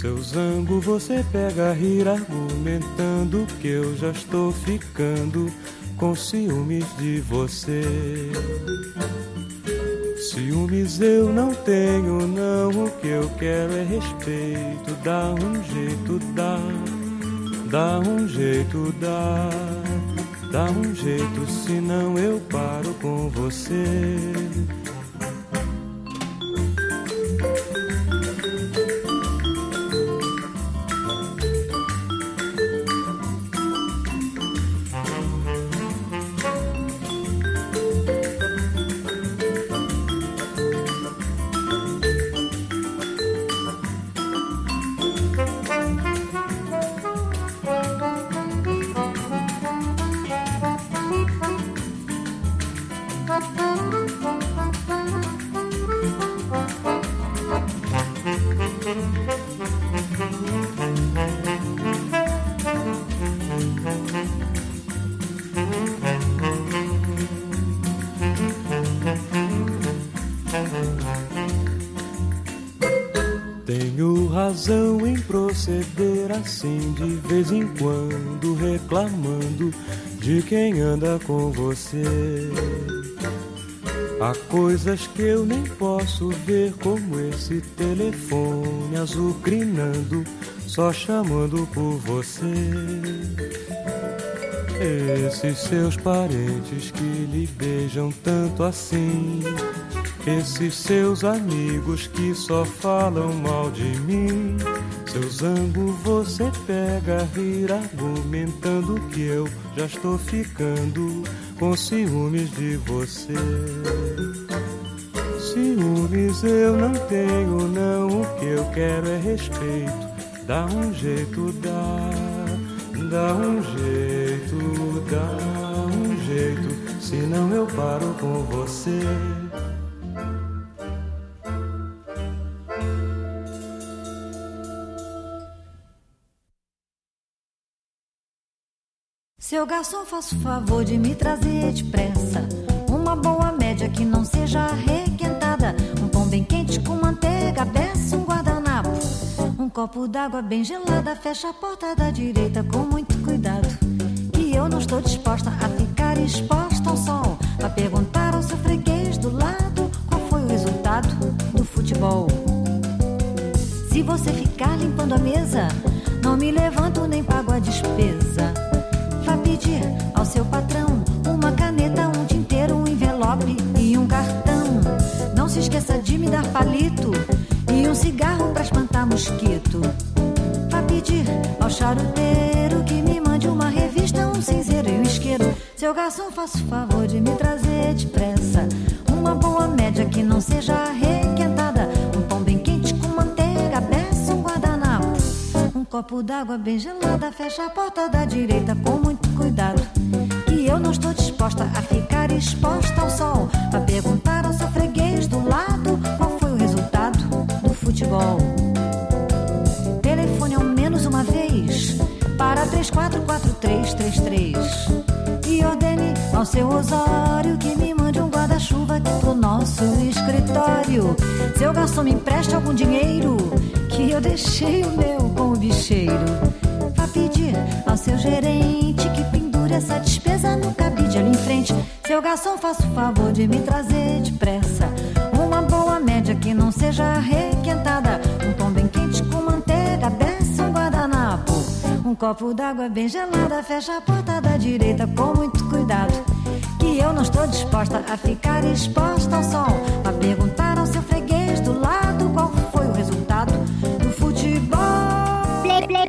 Seu zango você pega a rir argumentando que eu já estou ficando com ciúmes de você. Ciúmes eu não tenho, não. O que eu quero é respeito. Dá um jeito, dá. Dá um jeito, dá. Dá um jeito, senão eu paro com você. Assim de vez em quando, reclamando de quem anda com você. Há coisas que eu nem posso ver, como esse telefone azucrinando, só chamando por você. Esses seus parentes que lhe beijam tanto assim. Esses seus amigos que só falam mal de mim. Seu zango você pega rir argumentando que eu já estou ficando com ciúmes de você. Ciúmes eu não tenho, não. O que eu quero é respeito. Dá um jeito, dá. Dá um jeito, dá um jeito. Senão eu paro com você. Seu garçom, faça o favor de me trazer depressa uma boa média que não seja requentada. Um pão bem quente com manteiga, peça um guardanapo. Um copo d'água bem gelada, fecha a porta da direita com muito cuidado. Que eu não estou disposta a ficar exposta ao sol. A perguntar ao seu freguês do lado qual foi o resultado do futebol. Se você ficar limpando a mesa, não me levanto nem pago a despesa. Vá pedir ao seu patrão uma caneta, um tinteiro, um envelope e um cartão. Não se esqueça de me dar palito e um cigarro pra espantar mosquito. Vá pedir ao charuteiro que me mande uma revista, um cinzeiro e um isqueiro. Seu garçom, faça o favor de me trazer depressa uma boa média que não seja requentada. Copo d'água bem gelada, fecha a porta da direita com muito cuidado. Que eu não estou disposta a ficar exposta ao sol. A perguntar ao seu freguês do lado qual foi o resultado do futebol. Telefone ao menos uma vez para 344333. E ordene ao seu Osório que me mande um guarda-chuva aqui pro nosso escritório. Seu garçom me empreste algum dinheiro que eu deixei o meu com o bicheiro. Vá pedir ao seu gerente que pendure essa despesa no cabide ali em frente. Seu garçom, faça o favor de me trazer depressa uma boa média que não seja requentada. Um pão bem quente com manteiga, peça um guardanapo. Um copo d'água bem gelada, fecha a porta da direita com muito cuidado. Que eu não estou disposta a ficar exposta ao sol. A perguntar ao seu freguês do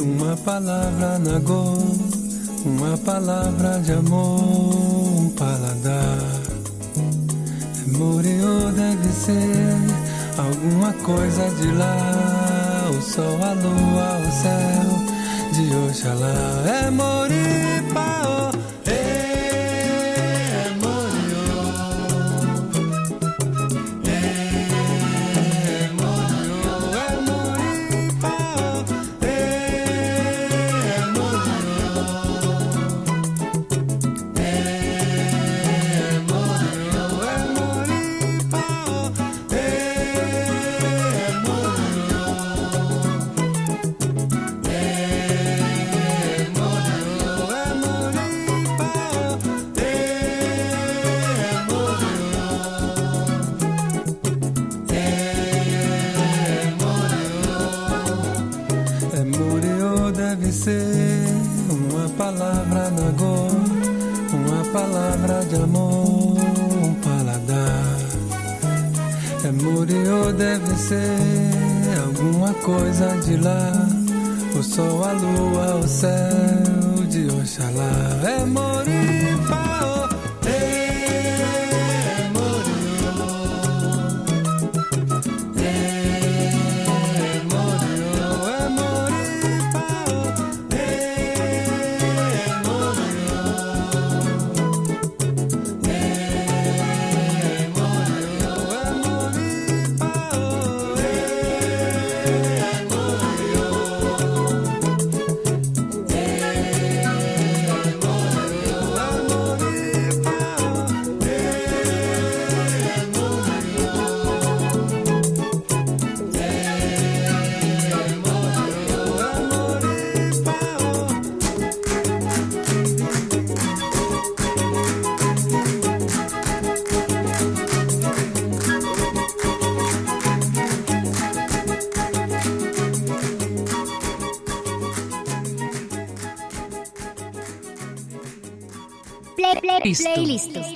uma palavra na go, uma palavra de amor, um paladar. Moreu deve ser alguma coisa de lá, o sol, a lua, o céu de Oxalá. É Moripao. lua, o céu de Oxalá é mãe. Listo. Play.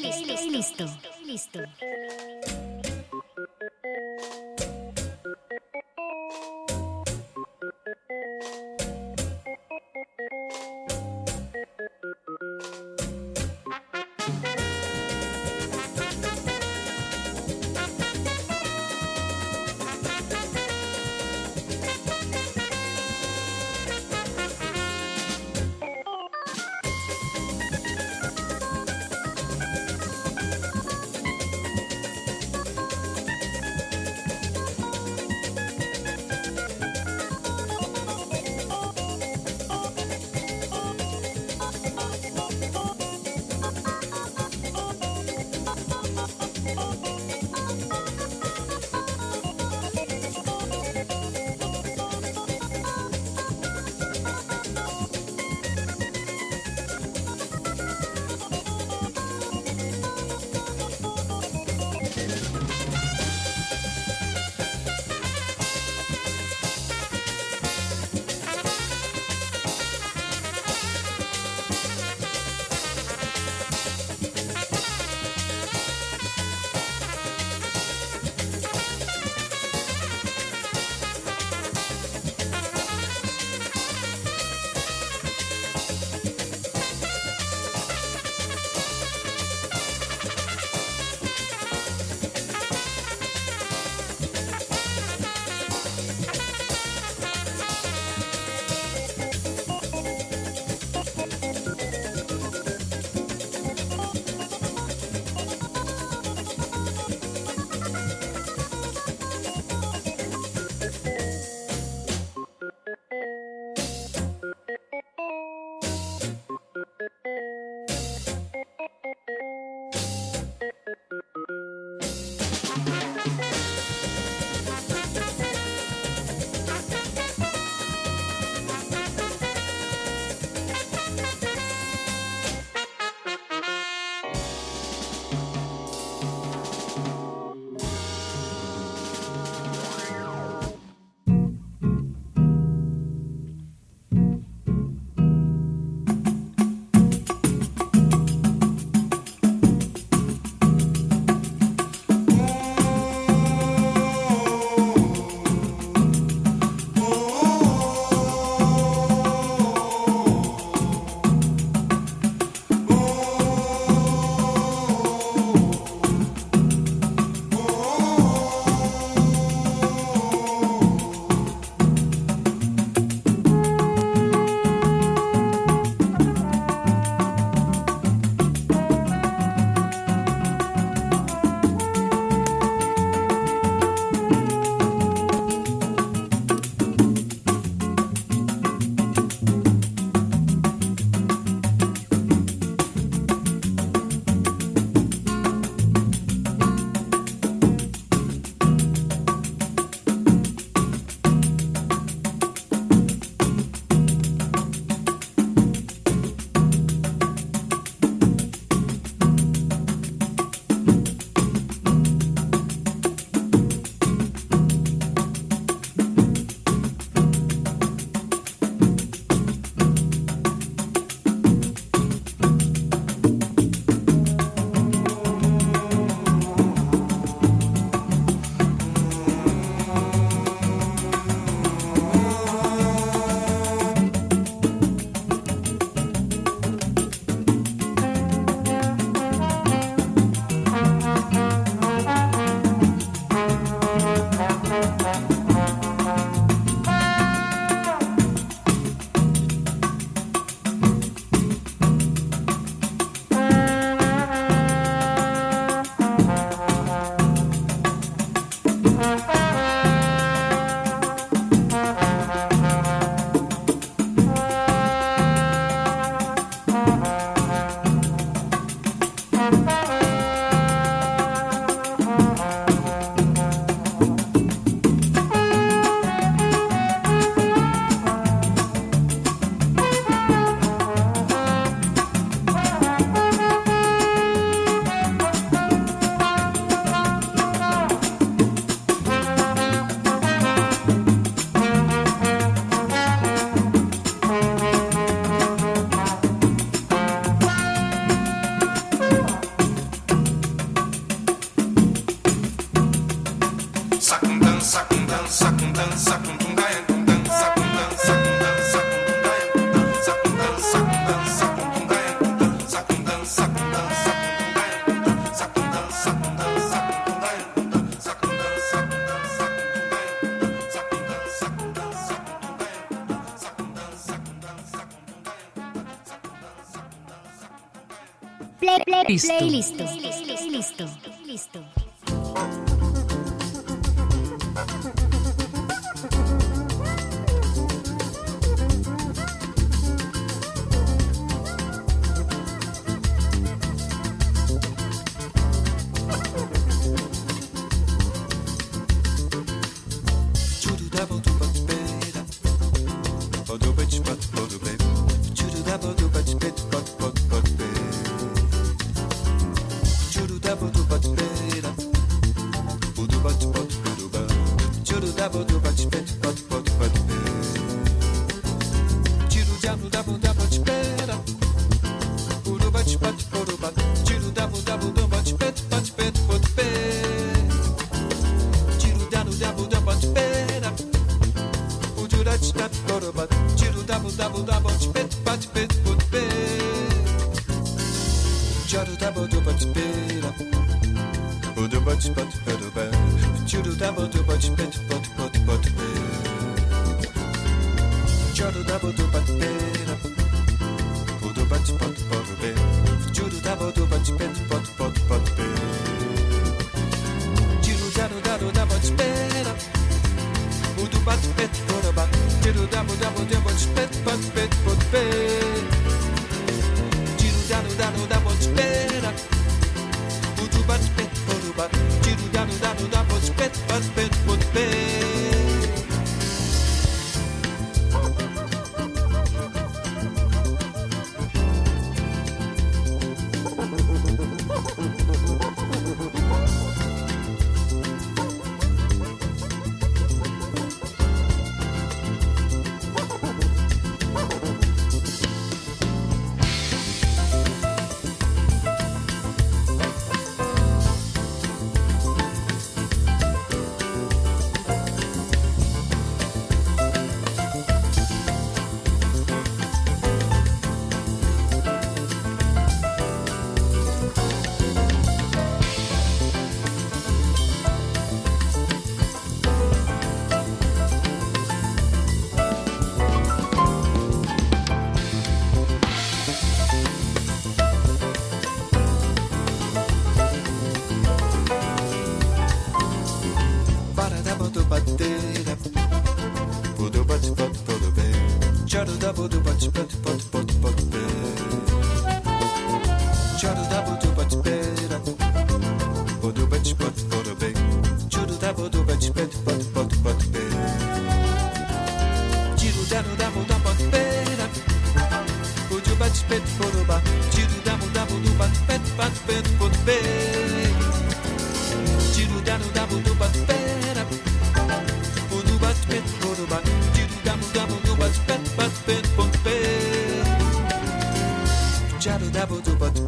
double do but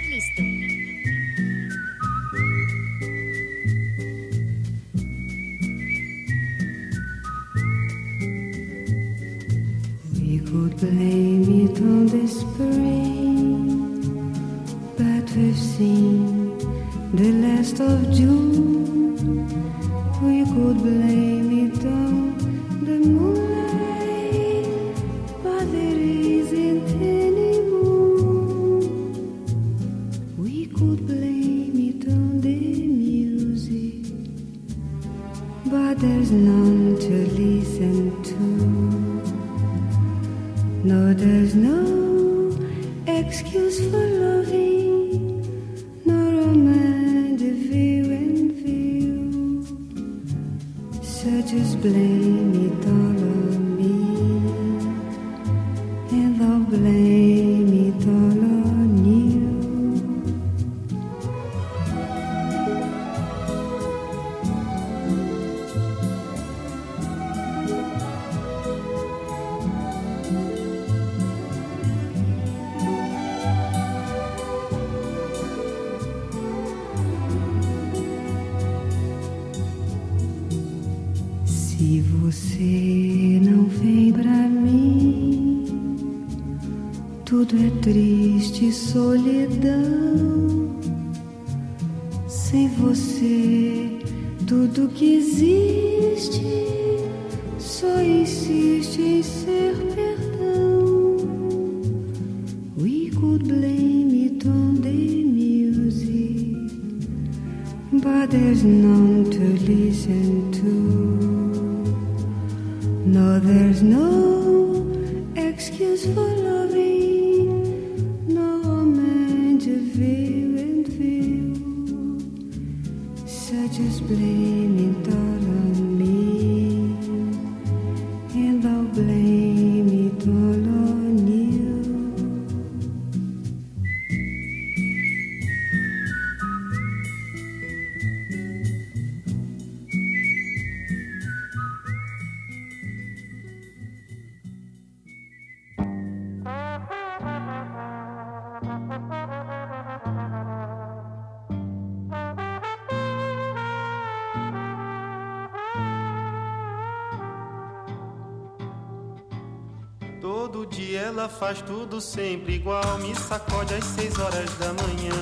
sempre igual. Me sacode às seis horas da manhã.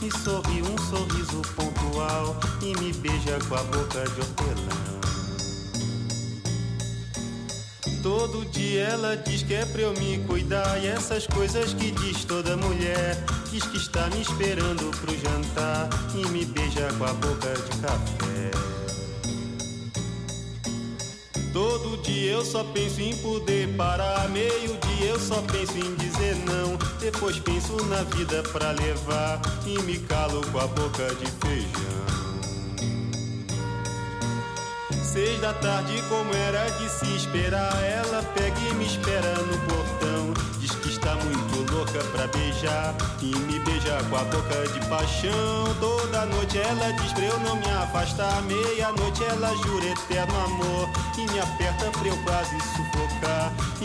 Me sorri um sorriso pontual. E me beija com a boca de hortelã. Todo dia ela diz que é pra eu me cuidar. E essas coisas que diz toda mulher. Diz que está me esperando pro jantar. E me beija com a boca de café. Todo dia eu só penso em poder parar. Meio dia eu só penso em dizer não. Depois penso na vida pra levar. E me calo com a boca de feijão. Seis da tarde, como era de se esperar. Ela pega e me espera no portão. Diz que está muito louca pra beijar. E me beija com a boca de paixão. Toda noite ela diz pra eu não me afastar. Meia-noite ela jura eterno amor. E me aperta pra eu quase sufocar.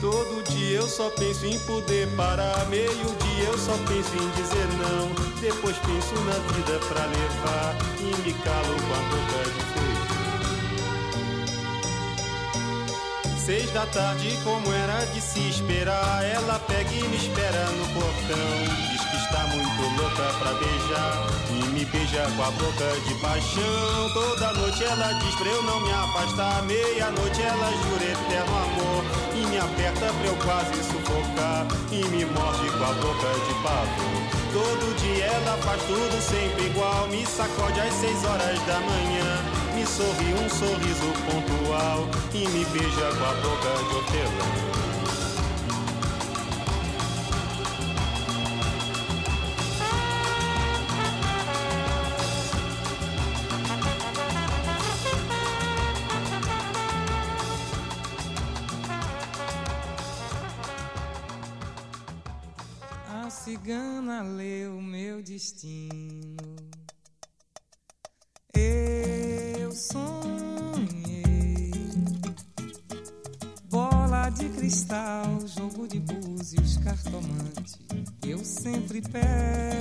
Todo dia eu só penso em poder parar. Meio dia eu só penso em dizer não. Depois penso na vida pra levar. E me calo com a boca de feijão. Seis da tarde, como era de se esperar, ela pega e me espera no portão. Diz que está muito louca pra beijar e me beija com a boca de paixão. Toda noite ela diz pra eu não me afastar. Meia-noite ela jura eterno amor me aperta pra eu quase sufocar e me morde com a boca de pavor. Todo dia ela faz tudo sempre igual, me sacode às seis horas da manhã. Me sorri um sorriso pontual e me beija com a boca de hortelã. meu destino. Eu sonhei, bola de cristal, jogo de búzios, cartomante. Eu sempre peço.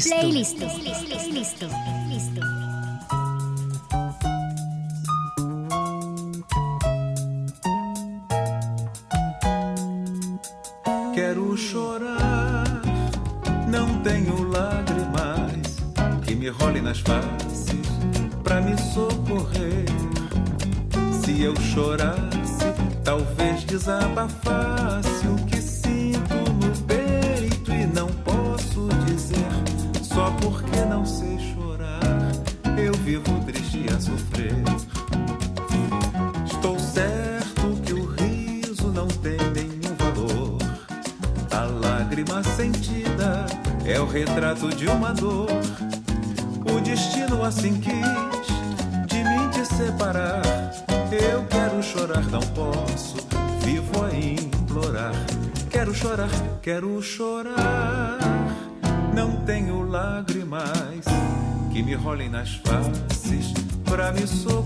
playlist. playlist. Me rolem nas faces pra me socorrer.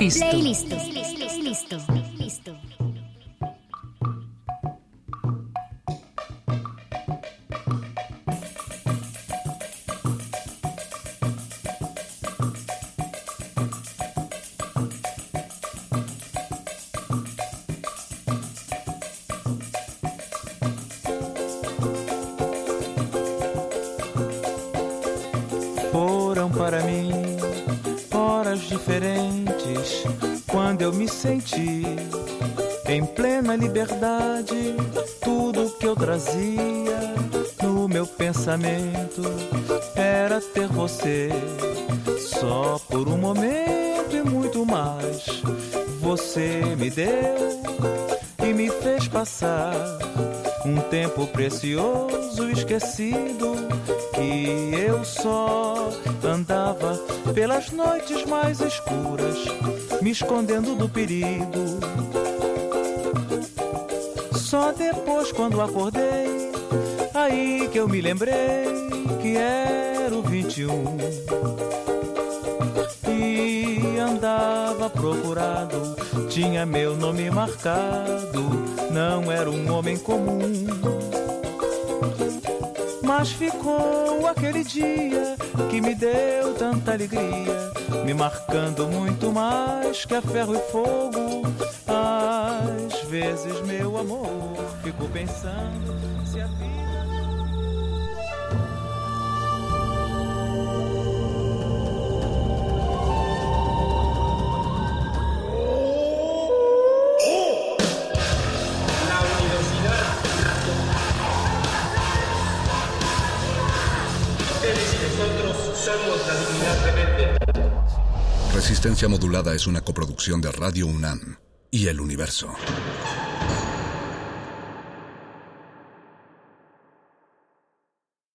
Listo. playlist. Liberdade. Tudo que eu trazia no meu pensamento era ter você só por um momento e muito mais. Você me deu e me fez passar um tempo precioso esquecido que eu só andava pelas noites mais escuras, me escondendo do perigo. Quando acordei, aí que eu me lembrei que era o 21 e andava procurado, tinha meu nome marcado, não era um homem comum. Mas ficou aquele dia que me deu tanta alegria, me marcando muito mais que a ferro e fogo. Vezes, meu amor, fico pensando se a vida. Resistencia Modulada es una coproducción de Radio UNAM y El Universo.